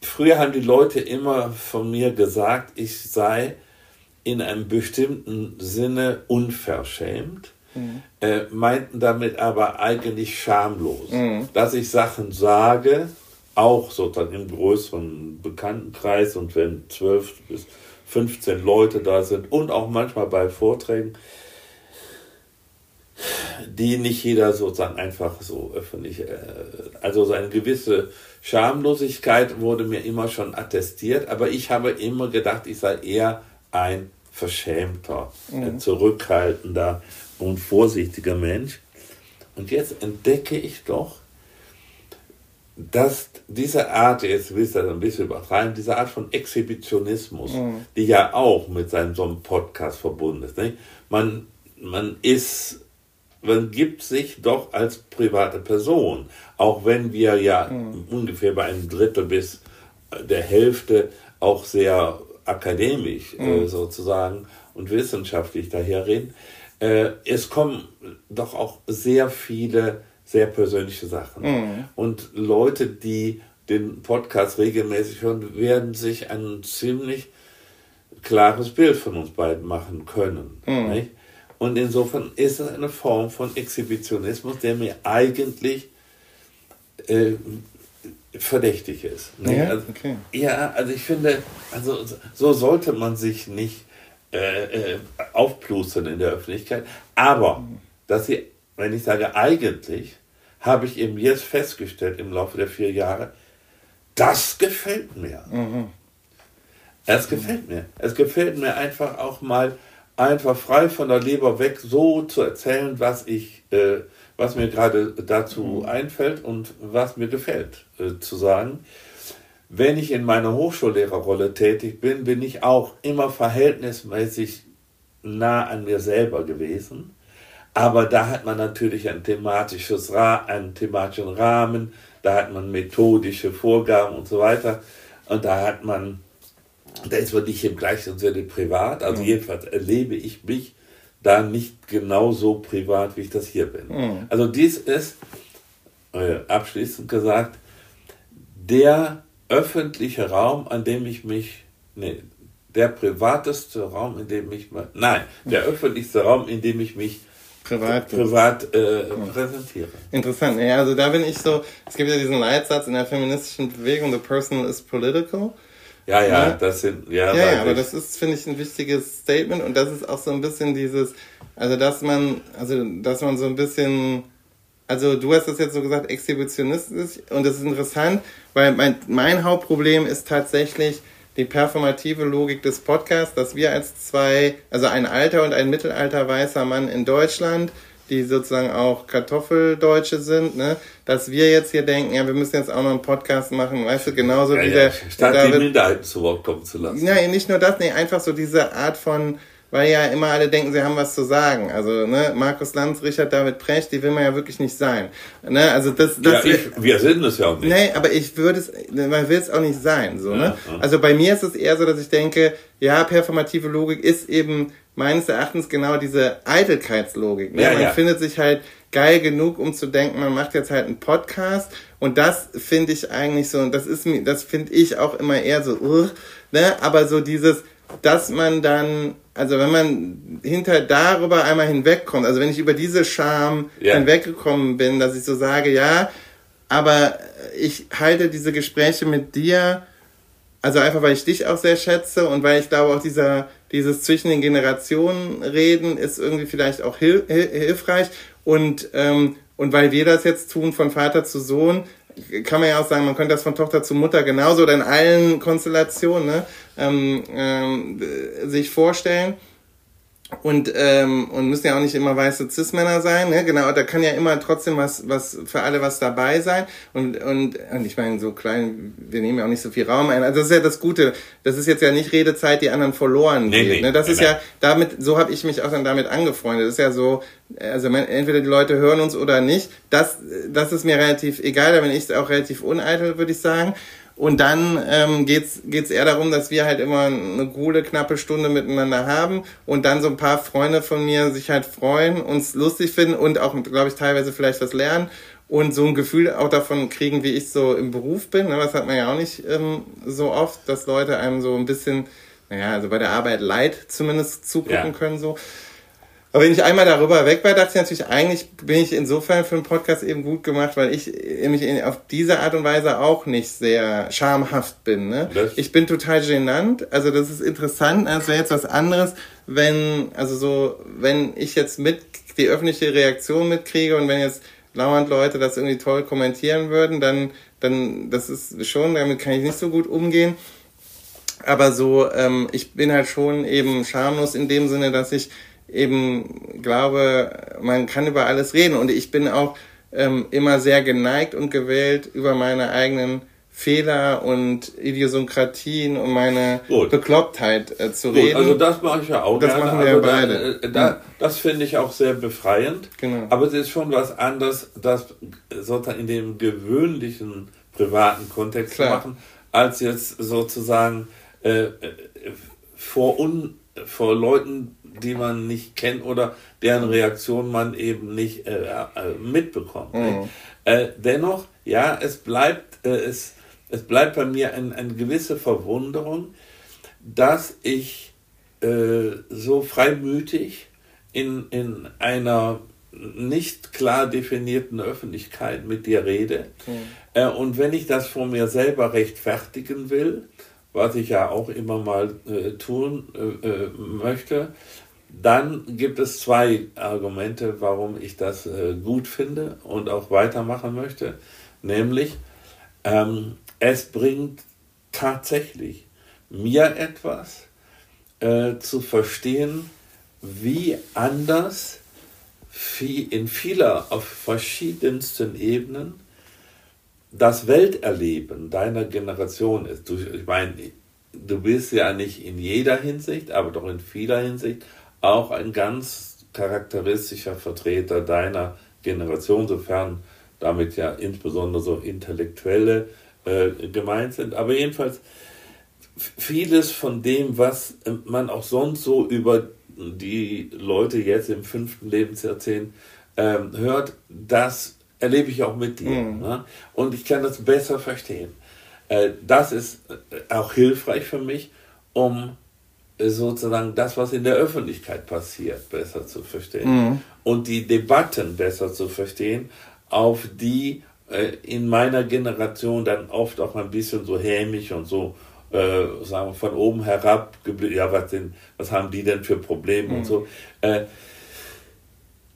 früher haben die Leute immer von mir gesagt, ich sei in einem bestimmten Sinne unverschämt, mhm. äh, meinten damit aber eigentlich schamlos, mhm. dass ich Sachen sage, auch sozusagen im größeren Bekanntenkreis und wenn zwölf bis 15 Leute da sind und auch manchmal bei Vorträgen, die nicht jeder sozusagen einfach so öffentlich, äh, also so eine gewisse Schamlosigkeit wurde mir immer schon attestiert, aber ich habe immer gedacht, ich sei eher ein verschämter, mhm. zurückhaltender und vorsichtiger Mensch. Und jetzt entdecke ich doch, dass diese Art, jetzt will ich das ein bisschen übertreiben, diese Art von Exhibitionismus, mhm. die ja auch mit seinem so einem Podcast verbunden ist. Nicht? Man, man ist, man gibt sich doch als private Person, auch wenn wir ja mhm. ungefähr bei einem Drittel bis der Hälfte auch sehr akademisch mhm. äh, sozusagen und wissenschaftlich daherreden. Äh, es kommen doch auch sehr viele sehr persönliche Sachen. Mhm. Und Leute, die den Podcast regelmäßig hören, werden sich ein ziemlich klares Bild von uns beiden machen können. Mhm. Und insofern ist es eine Form von Exhibitionismus, der mir eigentlich äh, verdächtig ist. Ja, also, okay. ja, also ich finde, also so sollte man sich nicht äh, äh, aufplustern in der Öffentlichkeit. Aber, dass sie wenn ich sage eigentlich, habe ich eben jetzt festgestellt im Laufe der vier Jahre, das gefällt mir. Mhm. Es gefällt mir. Es gefällt mir einfach auch mal einfach frei von der Leber weg so zu erzählen, was ich, äh, was mir gerade dazu mhm. einfällt und was mir gefällt äh, zu sagen. Wenn ich in meiner Hochschullehrerrolle tätig bin, bin ich auch immer verhältnismäßig nah an mir selber gewesen. Aber da hat man natürlich ein thematisches einen thematischen Rahmen, da hat man methodische Vorgaben und so weiter. Und da hat man, da ist man nicht im gleichen Sinne privat. Also mhm. jedenfalls erlebe ich mich da nicht genauso privat, wie ich das hier bin. Mhm. Also dies ist, äh, abschließend gesagt, der öffentliche Raum, an dem ich mich, nee, der privateste Raum, in dem ich, nein, der öffentlichste Raum, in dem ich mich privat, privat äh, präsentiere. Interessant. Ja, also da bin ich so, es gibt ja diesen Leitsatz in der feministischen Bewegung, the personal is political. Ja, ja, ja. das sind, ja. Ja, ja aber das ist, finde ich, ein wichtiges Statement und das ist auch so ein bisschen dieses, also dass man, also dass man so ein bisschen, also du hast das jetzt so gesagt, exhibitionistisch und das ist interessant, weil mein, mein Hauptproblem ist tatsächlich, die performative Logik des Podcasts, dass wir als zwei, also ein alter und ein mittelalter weißer Mann in Deutschland, die sozusagen auch Kartoffeldeutsche sind, ne, dass wir jetzt hier denken, ja, wir müssen jetzt auch noch einen Podcast machen, weißt du, genauso ja, wie ja, der. Statt der die Minderheiten zu Wort kommen zu lassen. Ja, nicht nur das, nee, einfach so diese Art von, weil ja immer alle denken, sie haben was zu sagen. Also, ne, Markus Lanz, Richard David Precht, die will man ja wirklich nicht sein. Ne, also das, das ja, ich, wir sind es ja auch nicht. Nee, aber ich würde es, man will es auch nicht sein, so, ne? Ja, Also bei mir ist es eher so, dass ich denke, ja, performative Logik ist eben meines Erachtens genau diese Eitelkeitslogik. Ne? Ja, man findet sich halt geil genug, um zu denken, man macht jetzt halt einen Podcast und das finde ich eigentlich so, und das ist mir, das finde ich auch immer eher so, uh, ne, aber so dieses, dass man dann, also wenn man hinter darüber einmal hinwegkommt, also wenn ich über diese Scham ja. hinweggekommen bin, dass ich so sage, ja, aber ich halte diese Gespräche mit dir, also einfach weil ich dich auch sehr schätze und weil ich glaube auch dieser, dieses zwischen den Generationen reden ist irgendwie vielleicht auch hilf, hilfreich. Und, ähm, und weil wir das jetzt tun von Vater zu Sohn, kann man ja auch sagen, man könnte das von Tochter zu Mutter genauso oder in allen Konstellationen ne, ähm, ähm, sich vorstellen und ähm, und müssen ja auch nicht immer weiße Cis-Männer sein, ne? Genau, da kann ja immer trotzdem was was für alle was dabei sein und und und ich meine so klein, wir nehmen ja auch nicht so viel Raum ein. Also das ist ja das Gute. Das ist jetzt ja nicht Redezeit, die anderen verloren nee, geht. Nee, ne? Das nee, ist ja damit so habe ich mich auch dann damit angefreundet. Das ist ja so, also entweder die Leute hören uns oder nicht. Das das ist mir relativ egal. Da bin ich auch relativ uneitel, würde ich sagen. Und dann ähm, geht's geht's eher darum, dass wir halt immer eine gute, knappe Stunde miteinander haben und dann so ein paar Freunde von mir sich halt freuen, uns lustig finden und auch, glaube ich, teilweise vielleicht was lernen und so ein Gefühl auch davon kriegen, wie ich so im Beruf bin. Ne? Das hat man ja auch nicht ähm, so oft, dass Leute einem so ein bisschen, naja, also bei der Arbeit Leid zumindest zugucken ja. können so. Aber wenn ich einmal darüber weg war, dachte ich natürlich, eigentlich bin ich insofern für den Podcast eben gut gemacht, weil ich mich auf diese Art und Weise auch nicht sehr schamhaft bin. Ne? Ich bin total genannt. Also das ist interessant. Das wäre jetzt was anderes, wenn, also so, wenn ich jetzt mit die öffentliche Reaktion mitkriege und wenn jetzt lauernd Leute das irgendwie toll kommentieren würden, dann, dann, das ist schon, damit kann ich nicht so gut umgehen. Aber so, ähm, ich bin halt schon eben schamlos in dem Sinne, dass ich eben glaube, man kann über alles reden. Und ich bin auch ähm, immer sehr geneigt und gewählt, über meine eigenen Fehler und Idiosynkratien und meine Gut. Beklopptheit äh, zu Gut, reden. Also das mache ich ja auch das gerne. Machen wir also ja beide. Da, da, das finde ich auch sehr befreiend. Genau. Aber es ist schon was anderes, das sozusagen in dem gewöhnlichen privaten Kontext Klar. zu machen, als jetzt sozusagen äh, äh vor, un, vor Leuten die man nicht kennt oder deren Reaktion man eben nicht äh, äh, mitbekommt. Mhm. Äh, dennoch, ja, es bleibt, äh, es, es bleibt bei mir ein, eine gewisse Verwunderung, dass ich äh, so freimütig in, in einer nicht klar definierten Öffentlichkeit mit dir rede. Mhm. und wenn ich das von mir selber rechtfertigen will, was ich ja auch immer mal äh, tun äh, möchte, dann gibt es zwei Argumente, warum ich das äh, gut finde und auch weitermachen möchte. Nämlich, ähm, es bringt tatsächlich mir etwas äh, zu verstehen, wie anders in vieler, auf verschiedensten Ebenen das Welterleben deiner Generation ist. Du, ich meine, du bist ja nicht in jeder Hinsicht, aber doch in vieler Hinsicht auch ein ganz charakteristischer Vertreter deiner Generation, sofern damit ja insbesondere so Intellektuelle äh, gemeint sind. Aber jedenfalls vieles von dem, was man auch sonst so über die Leute jetzt im fünften Lebensjahrzehnt äh, hört, das erlebe ich auch mit dir. Mhm. Ne? Und ich kann das besser verstehen. Äh, das ist äh, auch hilfreich für mich, um sozusagen das, was in der Öffentlichkeit passiert, besser zu verstehen mhm. und die Debatten besser zu verstehen, auf die äh, in meiner Generation dann oft auch ein bisschen so hämisch und so äh, sagen wir, von oben herab, ja, was, denn, was haben die denn für Probleme mhm. und so. Äh,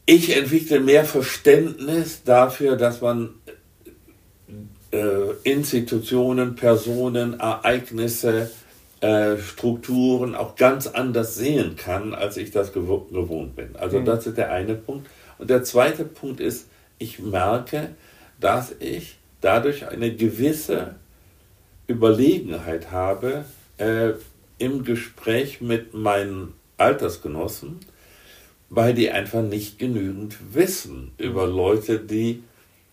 ich entwickle mehr Verständnis dafür, dass man äh, Institutionen, Personen, Ereignisse, äh, Strukturen auch ganz anders sehen kann, als ich das gew gewohnt bin. Also mhm. das ist der eine Punkt. Und der zweite Punkt ist, ich merke, dass ich dadurch eine gewisse Überlegenheit habe äh, im Gespräch mit meinen Altersgenossen, weil die einfach nicht genügend wissen über Leute, die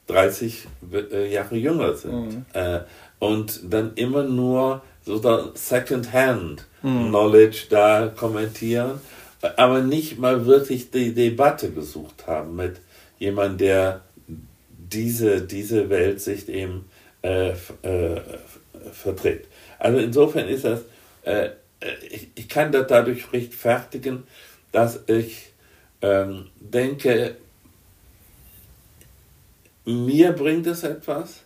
30 äh, Jahre jünger sind. Mhm. Äh, und dann immer nur so Second-Hand hm. Knowledge da kommentieren, aber nicht mal wirklich die Debatte gesucht haben mit jemandem, der diese, diese Weltsicht eben äh, äh, vertritt. Also insofern ist das, äh, ich, ich, kann das dadurch rechtfertigen, dass ich ähm, denke, mir bringt es etwas,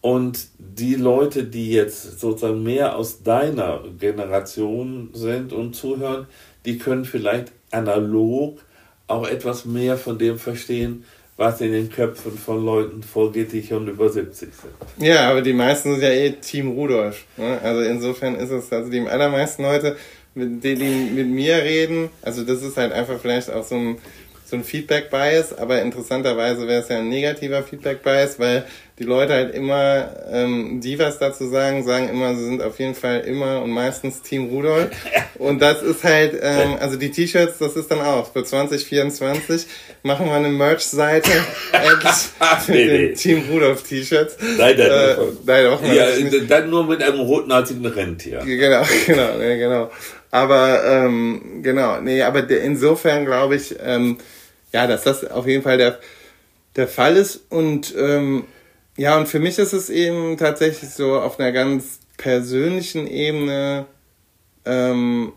und die Leute, die jetzt sozusagen mehr aus deiner Generation sind und zuhören, die können vielleicht analog auch etwas mehr von dem verstehen, was in den Köpfen von Leuten vorgeht, die schon über 70 sind. Ja, aber die meisten sind ja eh Team Rudolf. Ne? Also insofern ist es, also die allermeisten Leute, mit denen die mit mir reden, also das ist halt einfach vielleicht auch so ein so ein Feedback-Bias, aber interessanterweise wäre es ja ein negativer Feedback-Bias, weil die Leute halt immer, ähm, die was dazu sagen, sagen immer, sie sind auf jeden Fall immer und meistens Team Rudolf. (laughs) Und das ist halt, ähm, also die T-Shirts, das ist dann auch für 2024 machen wir eine Merch-Seite (laughs) mit nee, den nee. Team Rudolf T-Shirts. Nein, nein, äh, nein, auch ja, dann nur mit einem rotnazigen Rentier. Genau, (laughs) genau, ja, genau. Aber ähm, genau, nee, aber insofern glaube ich, ähm, ja, dass das auf jeden Fall der, der Fall ist. Und ähm, ja, und für mich ist es eben tatsächlich so auf einer ganz persönlichen Ebene ähm,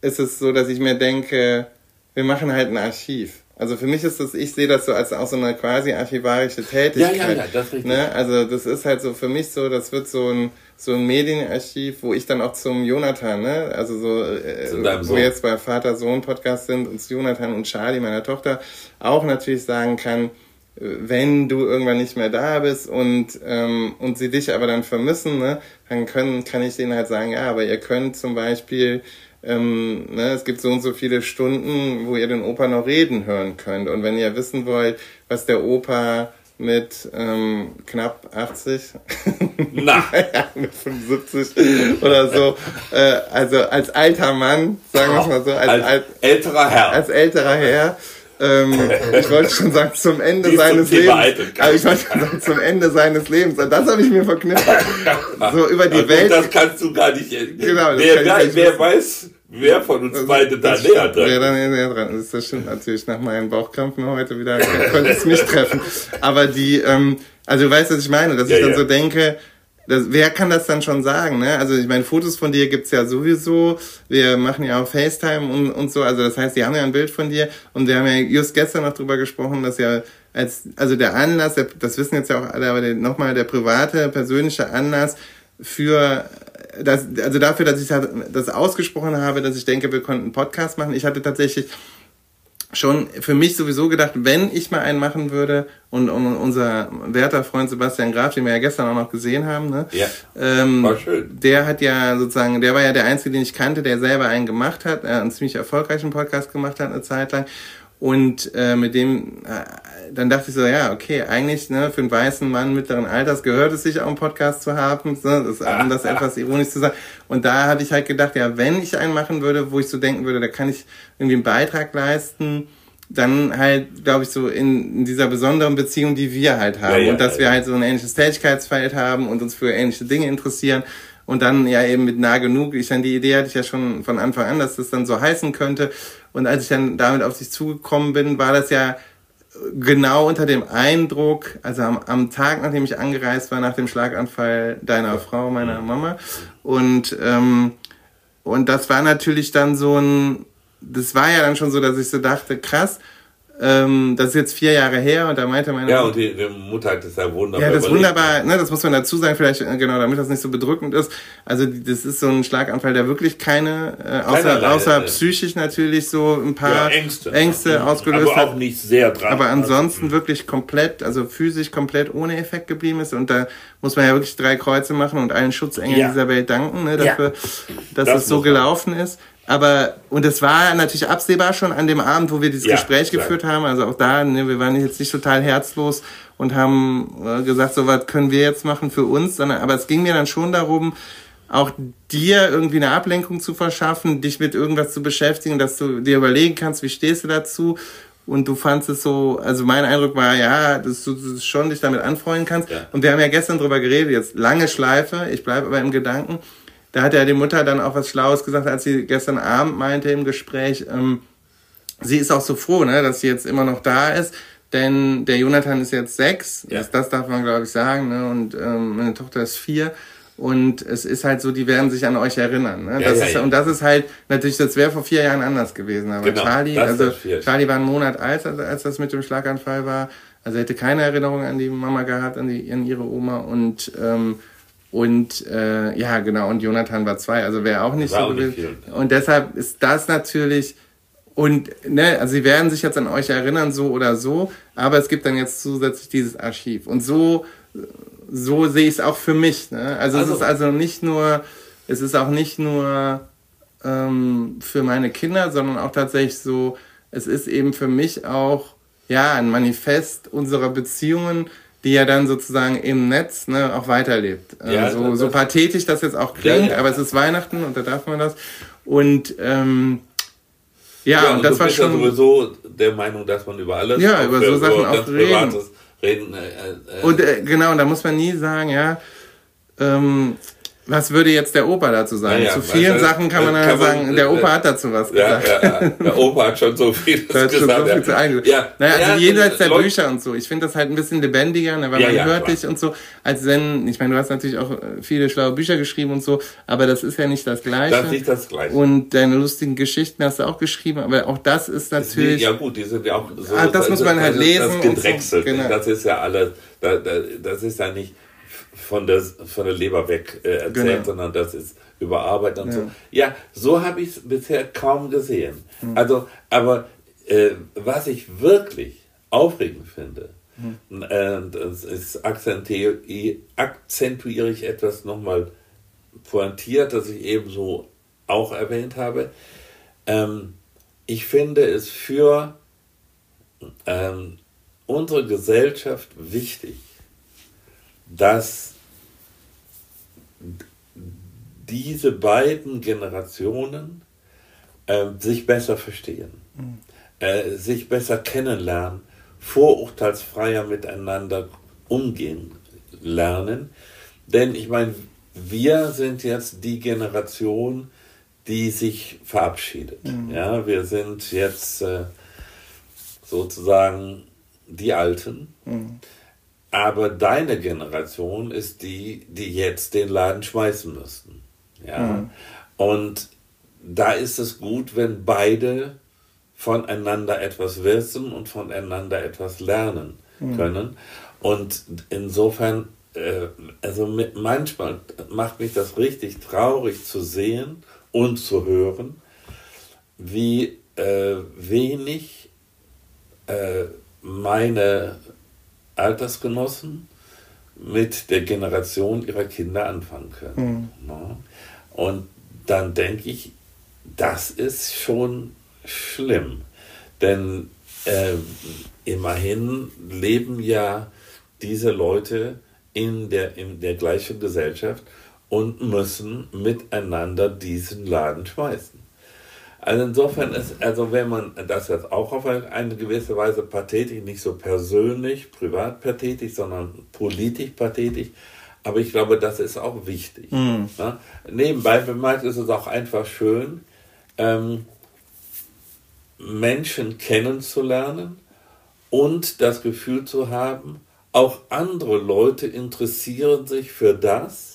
ist es so, dass ich mir denke, wir machen halt ein Archiv. Also für mich ist das, ich sehe das so als auch so eine quasi archivarische Tätigkeit. Ja, ja, ja, das ist richtig. Ne? Also das ist halt so für mich so, das wird so ein so ein Medienarchiv, wo ich dann auch zum Jonathan, ne, also so, äh, wo wir jetzt bei Vater-Sohn-Podcast sind, uns Jonathan und Charlie, meiner Tochter, auch natürlich sagen kann, wenn du irgendwann nicht mehr da bist und, ähm, und sie dich aber dann vermissen, ne, dann können, kann ich denen halt sagen, ja, aber ihr könnt zum Beispiel, ähm, ne, es gibt so und so viele Stunden, wo ihr den Opa noch reden hören könnt. Und wenn ihr wissen wollt, was der Opa mit ähm, knapp 80, (laughs) Na. (laughs) ja, mit 75 oder so, äh, also als alter Mann, sagen wir es mal so, als, als, als, älterer Herr, als älterer Herr, ähm, ich wollte schon sagen, zum Ende Die seines Lebens. Aber ich wollte schon sagen, zum Ende seines Lebens. Und das habe ich mir verknüpft. (laughs) so über die ja, Welt. Das kannst du gar nicht. Genau, wer, wer, wer weiß, Wer von uns beide da näher dran? Wer da näher dran ist, das stimmt natürlich nach meinen Bauchkrampfen heute wieder, konnte es mich treffen. Aber die, ähm, also du weißt, was ich meine, dass ja, ich dann ja. so denke, das, wer kann das dann schon sagen, ne? Also ich meine, Fotos von dir gibt's ja sowieso. Wir machen ja auch FaceTime und, und so. Also das heißt, die haben ja ein Bild von dir. Und wir haben ja just gestern noch drüber gesprochen, dass ja als, also der Anlass, der, das wissen jetzt ja auch alle, aber nochmal der private, persönliche Anlass für das, also dafür, dass ich das ausgesprochen habe, dass ich denke, wir konnten einen Podcast machen. Ich hatte tatsächlich schon für mich sowieso gedacht, wenn ich mal einen machen würde und, und unser werter Freund Sebastian Graf, den wir ja gestern auch noch gesehen haben, ne? Ja, ähm, war schön. Der hat ja sozusagen, der war ja der Einzige, den ich kannte, der selber einen gemacht hat, äh, einen ziemlich erfolgreichen Podcast gemacht hat eine Zeit lang und äh, mit dem, äh, dann dachte ich so, ja, okay, eigentlich ne, für einen weißen Mann mittleren Alters gehört es sich auch einen Podcast zu haben, ne, das, um das (laughs) etwas ironisch zu sagen. Und da hatte ich halt gedacht, ja, wenn ich einen machen würde, wo ich so denken würde, da kann ich irgendwie einen Beitrag leisten, dann halt, glaube ich, so in, in, dieser besonderen Beziehung, die wir halt haben. Ja, ja, und dass ja, wir halt so ein ähnliches Tätigkeitsfeld haben und uns für ähnliche Dinge interessieren. Und dann ja eben mit nah genug. Ich dann die Idee hatte ich ja schon von Anfang an, dass das dann so heißen könnte. Und als ich dann damit auf sich zugekommen bin, war das ja genau unter dem Eindruck, also am, am Tag, nachdem ich angereist war, nach dem Schlaganfall deiner Frau, meiner Mama. Und, ähm, und das war natürlich dann so ein, das war ja dann schon so, dass ich so dachte, krass, ähm, das ist jetzt vier Jahre her und da meinte meine Ja, und die, die Mutter hat das ja wunderbar. Ja, das ist wunderbar, ne, das muss man dazu sagen, vielleicht, äh, genau, damit das nicht so bedrückend ist. Also, das ist so ein Schlaganfall, der wirklich keine, äh, außer, Keinerlei, außer äh, psychisch natürlich so ein paar ja, Ängste, Ängste ja. ausgelöst aber hat. Aber auch nicht sehr dran. Aber ansonsten also, wirklich komplett, also physisch komplett ohne Effekt geblieben ist und da muss man ja wirklich drei Kreuze machen und allen Schutzengeln ja. dieser Welt danken, ne, dafür, dass das es so gelaufen ist. Aber, und es war natürlich absehbar schon an dem Abend, wo wir dieses ja, Gespräch klar. geführt haben. Also auch da, ne, wir waren jetzt nicht total herzlos und haben äh, gesagt, so was können wir jetzt machen für uns, sondern, aber es ging mir dann schon darum, auch dir irgendwie eine Ablenkung zu verschaffen, dich mit irgendwas zu beschäftigen, dass du dir überlegen kannst, wie stehst du dazu und du fandst es so, also mein Eindruck war, ja, dass du, dass du schon dich damit anfreunden kannst. Ja. Und wir haben ja gestern drüber geredet, jetzt lange Schleife, ich bleibe aber im Gedanken, da hat ja die Mutter dann auch was Schlaues gesagt, als sie gestern Abend meinte im Gespräch, ähm, sie ist auch so froh, ne, dass sie jetzt immer noch da ist. Denn der Jonathan ist jetzt sechs, ja. das, das darf man glaube ich sagen, ne? und ähm, meine Tochter ist vier. Und es ist halt so, die werden sich an euch erinnern. Ne? Ja, das ja, ist, ja. Und das ist halt, natürlich, das wäre vor vier Jahren anders gewesen. Aber genau, Charlie, also Charlie war einen Monat alt, als, als das mit dem Schlaganfall war. Also hätte keine Erinnerung an die Mama gehabt, an, die, an ihre Oma. Und ähm, und äh, ja, genau, und Jonathan war zwei, also wäre auch nicht war so gewesen. Und deshalb ist das natürlich Und, ne, also sie werden sich jetzt an euch erinnern, so oder so, aber es gibt dann jetzt zusätzlich dieses Archiv. Und so, so sehe ich es auch für mich. Ne? Also, also, es ist also nicht nur, es ist auch nicht nur ähm, für meine Kinder, sondern auch tatsächlich so, es ist eben für mich auch, ja, ein Manifest unserer Beziehungen, die ja dann sozusagen im Netz ne, auch weiterlebt. Ja, also, so pathetisch das jetzt auch klingt, ja, aber es ist Weihnachten und da darf man das. Und ähm, ja, ja und, das du war bist schon ja sowieso der Meinung, dass man über alles ja über so Sachen auch reden. reden äh, äh, und äh, genau, und da muss man nie sagen, ja. Ähm, was würde jetzt der Opa dazu sagen? Ja, Zu vielen weißt Sachen kann man ja sagen, der Opa hat dazu was gesagt. Ja, ja, der Opa hat schon so viel (laughs) gesagt. Schon so viel zu ja. Naja, also jenseits der Leute, Bücher und so. Ich finde das halt ein bisschen lebendiger, ne, weil man hört dich und so, als wenn, ich meine, du hast natürlich auch äh, viele schlaue Bücher geschrieben und so, aber das ist ja nicht das Gleiche. Das ist nicht das Gleiche. Und deine lustigen Geschichten hast du auch geschrieben, aber auch das ist natürlich... ja gut, die sind ja auch so... Ah, das, das muss man halt lesen. Das gedrechselt. So, genau. Das ist ja alles, das ist ja nicht von der, von der Leber weg äh, erzählt, genau. sondern das ist überarbeitet und ja. so. Ja, so habe ich es bisher kaum gesehen. Mhm. Also, aber äh, was ich wirklich aufregend finde, mhm. äh, das ist akzentuiere, akzentuiere ich etwas nochmal pointiert, das ich eben so auch erwähnt habe. Ähm, ich finde es für ähm, unsere Gesellschaft wichtig, dass diese beiden Generationen äh, sich besser verstehen, mhm. äh, sich besser kennenlernen, vorurteilsfreier miteinander umgehen lernen. Denn ich meine, wir sind jetzt die Generation, die sich verabschiedet. Mhm. Ja, wir sind jetzt äh, sozusagen die Alten. Mhm. Aber deine Generation ist die, die jetzt den Laden schmeißen müssten. Ja? Mhm. Und da ist es gut, wenn beide voneinander etwas wissen und voneinander etwas lernen mhm. können. Und insofern, äh, also mit, manchmal macht mich das richtig traurig zu sehen und zu hören, wie äh, wenig äh, meine Altersgenossen mit der Generation ihrer Kinder anfangen können. Mhm. Und dann denke ich, das ist schon schlimm. Denn äh, immerhin leben ja diese Leute in der, in der gleichen Gesellschaft und müssen miteinander diesen Laden schmeißen. Also insofern ist, also wenn man das jetzt auch auf eine gewisse Weise pathetisch, nicht so persönlich, privat pathetisch, sondern politisch pathetisch, aber ich glaube, das ist auch wichtig. Mhm. Ja? Nebenbei bemerkt ist es auch einfach schön, ähm, Menschen kennenzulernen und das Gefühl zu haben, auch andere Leute interessieren sich für das,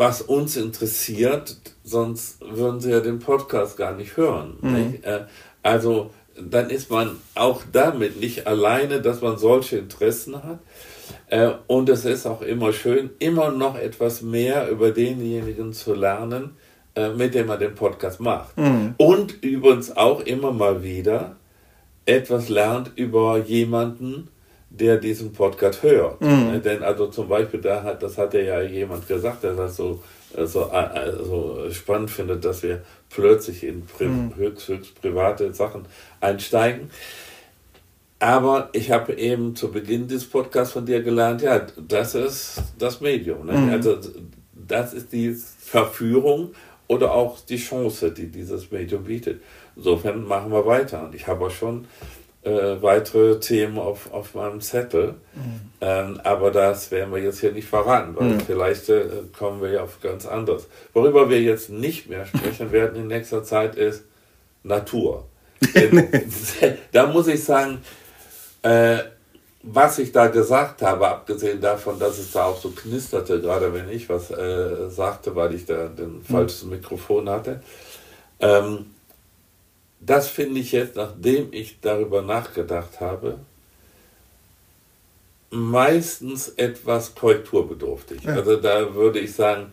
was uns interessiert, sonst würden sie ja den Podcast gar nicht hören. Mhm. Nicht? Äh, also dann ist man auch damit nicht alleine, dass man solche Interessen hat, äh, und es ist auch immer schön, immer noch etwas mehr über denjenigen zu lernen, äh, mit dem man den Podcast macht. Mhm. Und übrigens auch immer mal wieder etwas lernt über jemanden, der diesen Podcast hört. Mhm. Äh, denn also zum Beispiel, da hat, das hat ja jemand gesagt, der das so, so also spannend findet, dass wir plötzlich in pri mhm. höchst, höchst private Sachen einsteigen. Aber ich habe eben zu Beginn des Podcasts von dir gelernt, ja, das ist das Medium. Ne? Mhm. Also das ist die Verführung oder auch die Chance, die dieses Medium bietet. Insofern machen wir weiter. Und ich habe auch schon äh, weitere Themen auf, auf meinem Zettel. Mhm. Ähm, aber das werden wir jetzt hier nicht verraten, weil mhm. vielleicht äh, kommen wir ja auf ganz anderes. Worüber wir jetzt nicht mehr sprechen (laughs) werden in nächster Zeit ist Natur. (laughs) da muss ich sagen, äh, was ich da gesagt habe, abgesehen davon, dass es da auch so knisterte, gerade wenn ich was äh, sagte, weil ich da den mhm. falschen Mikrofon hatte, ähm, das finde ich jetzt, nachdem ich darüber nachgedacht habe, meistens etwas korrekturbedürftig. Ja. Also da würde ich sagen,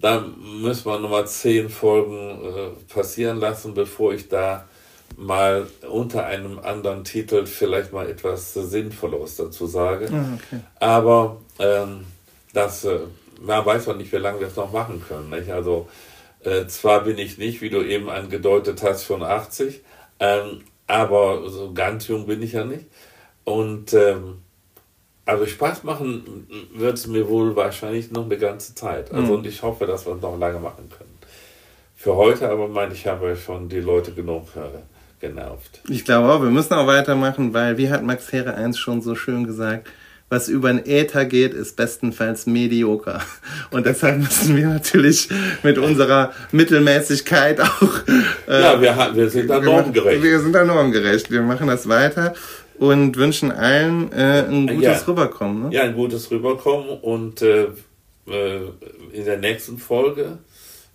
da müssen wir nochmal zehn Folgen äh, passieren lassen, bevor ich da mal unter einem anderen Titel vielleicht mal etwas Sinnvolles dazu sage. Ah, okay. Aber ähm, das, äh, man weiß auch nicht, wie lange wir es noch machen können. Nicht? Also äh, zwar bin ich nicht, wie du eben angedeutet hast, schon 80, ähm, aber so ganz jung bin ich ja nicht. Und ähm, also Spaß machen wird es mir wohl wahrscheinlich noch eine ganze Zeit. Also mhm. und ich hoffe, dass wir es noch lange machen können. Für heute aber meine ich, haben wir schon die Leute genug äh, genervt. Ich glaube auch, wir müssen auch weitermachen, weil wie hat Max Herre eins schon so schön gesagt, was über den Äther geht, ist bestenfalls medioker. Und deshalb müssen wir natürlich mit unserer Mittelmäßigkeit auch. Äh, ja, wir, wir sind da normgerecht. Wir sind da normgerecht. Wir machen das weiter und wünschen allen äh, ein gutes ja. Rüberkommen. Ne? Ja, ein gutes Rüberkommen und äh, äh, in der nächsten Folge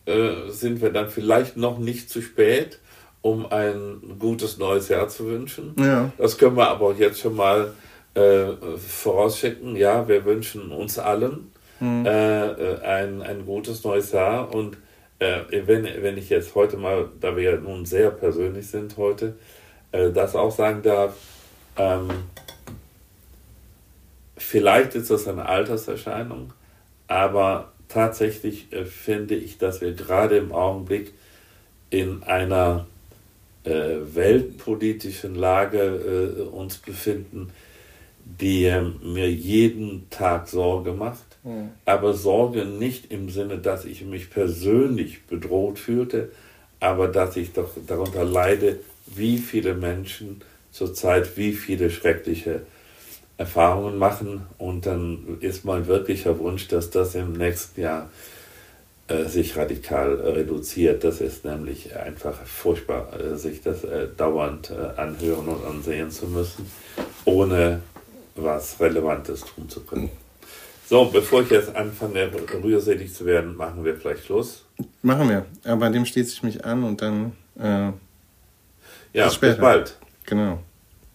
äh, sind wir dann vielleicht noch nicht zu spät, um ein gutes neues Jahr zu wünschen. Ja. Das können wir aber jetzt schon mal äh, vorausschicken. Ja, wir wünschen uns allen mhm. äh, ein, ein gutes neues Jahr und wenn, wenn ich jetzt heute mal, da wir ja nun sehr persönlich sind heute, das auch sagen darf, ähm, vielleicht ist das eine Alterserscheinung, aber tatsächlich äh, finde ich, dass wir gerade im Augenblick in einer äh, weltpolitischen Lage äh, uns befinden, die äh, mir jeden Tag Sorge macht. Mhm. Aber Sorge nicht im Sinne, dass ich mich persönlich bedroht fühlte, aber dass ich doch darunter leide, wie viele Menschen zurzeit wie viele schreckliche Erfahrungen machen. Und dann ist mein wirklicher Wunsch, dass das im nächsten Jahr äh, sich radikal reduziert. Das ist nämlich einfach furchtbar, äh, sich das äh, dauernd äh, anhören und ansehen zu müssen, ohne was Relevantes tun zu können. So, bevor ich jetzt anfange, rührselig zu werden, machen wir vielleicht Schluss. Machen wir. Aber dem schließe ich mich an und dann. Äh, ja, bis, bis bald. Genau.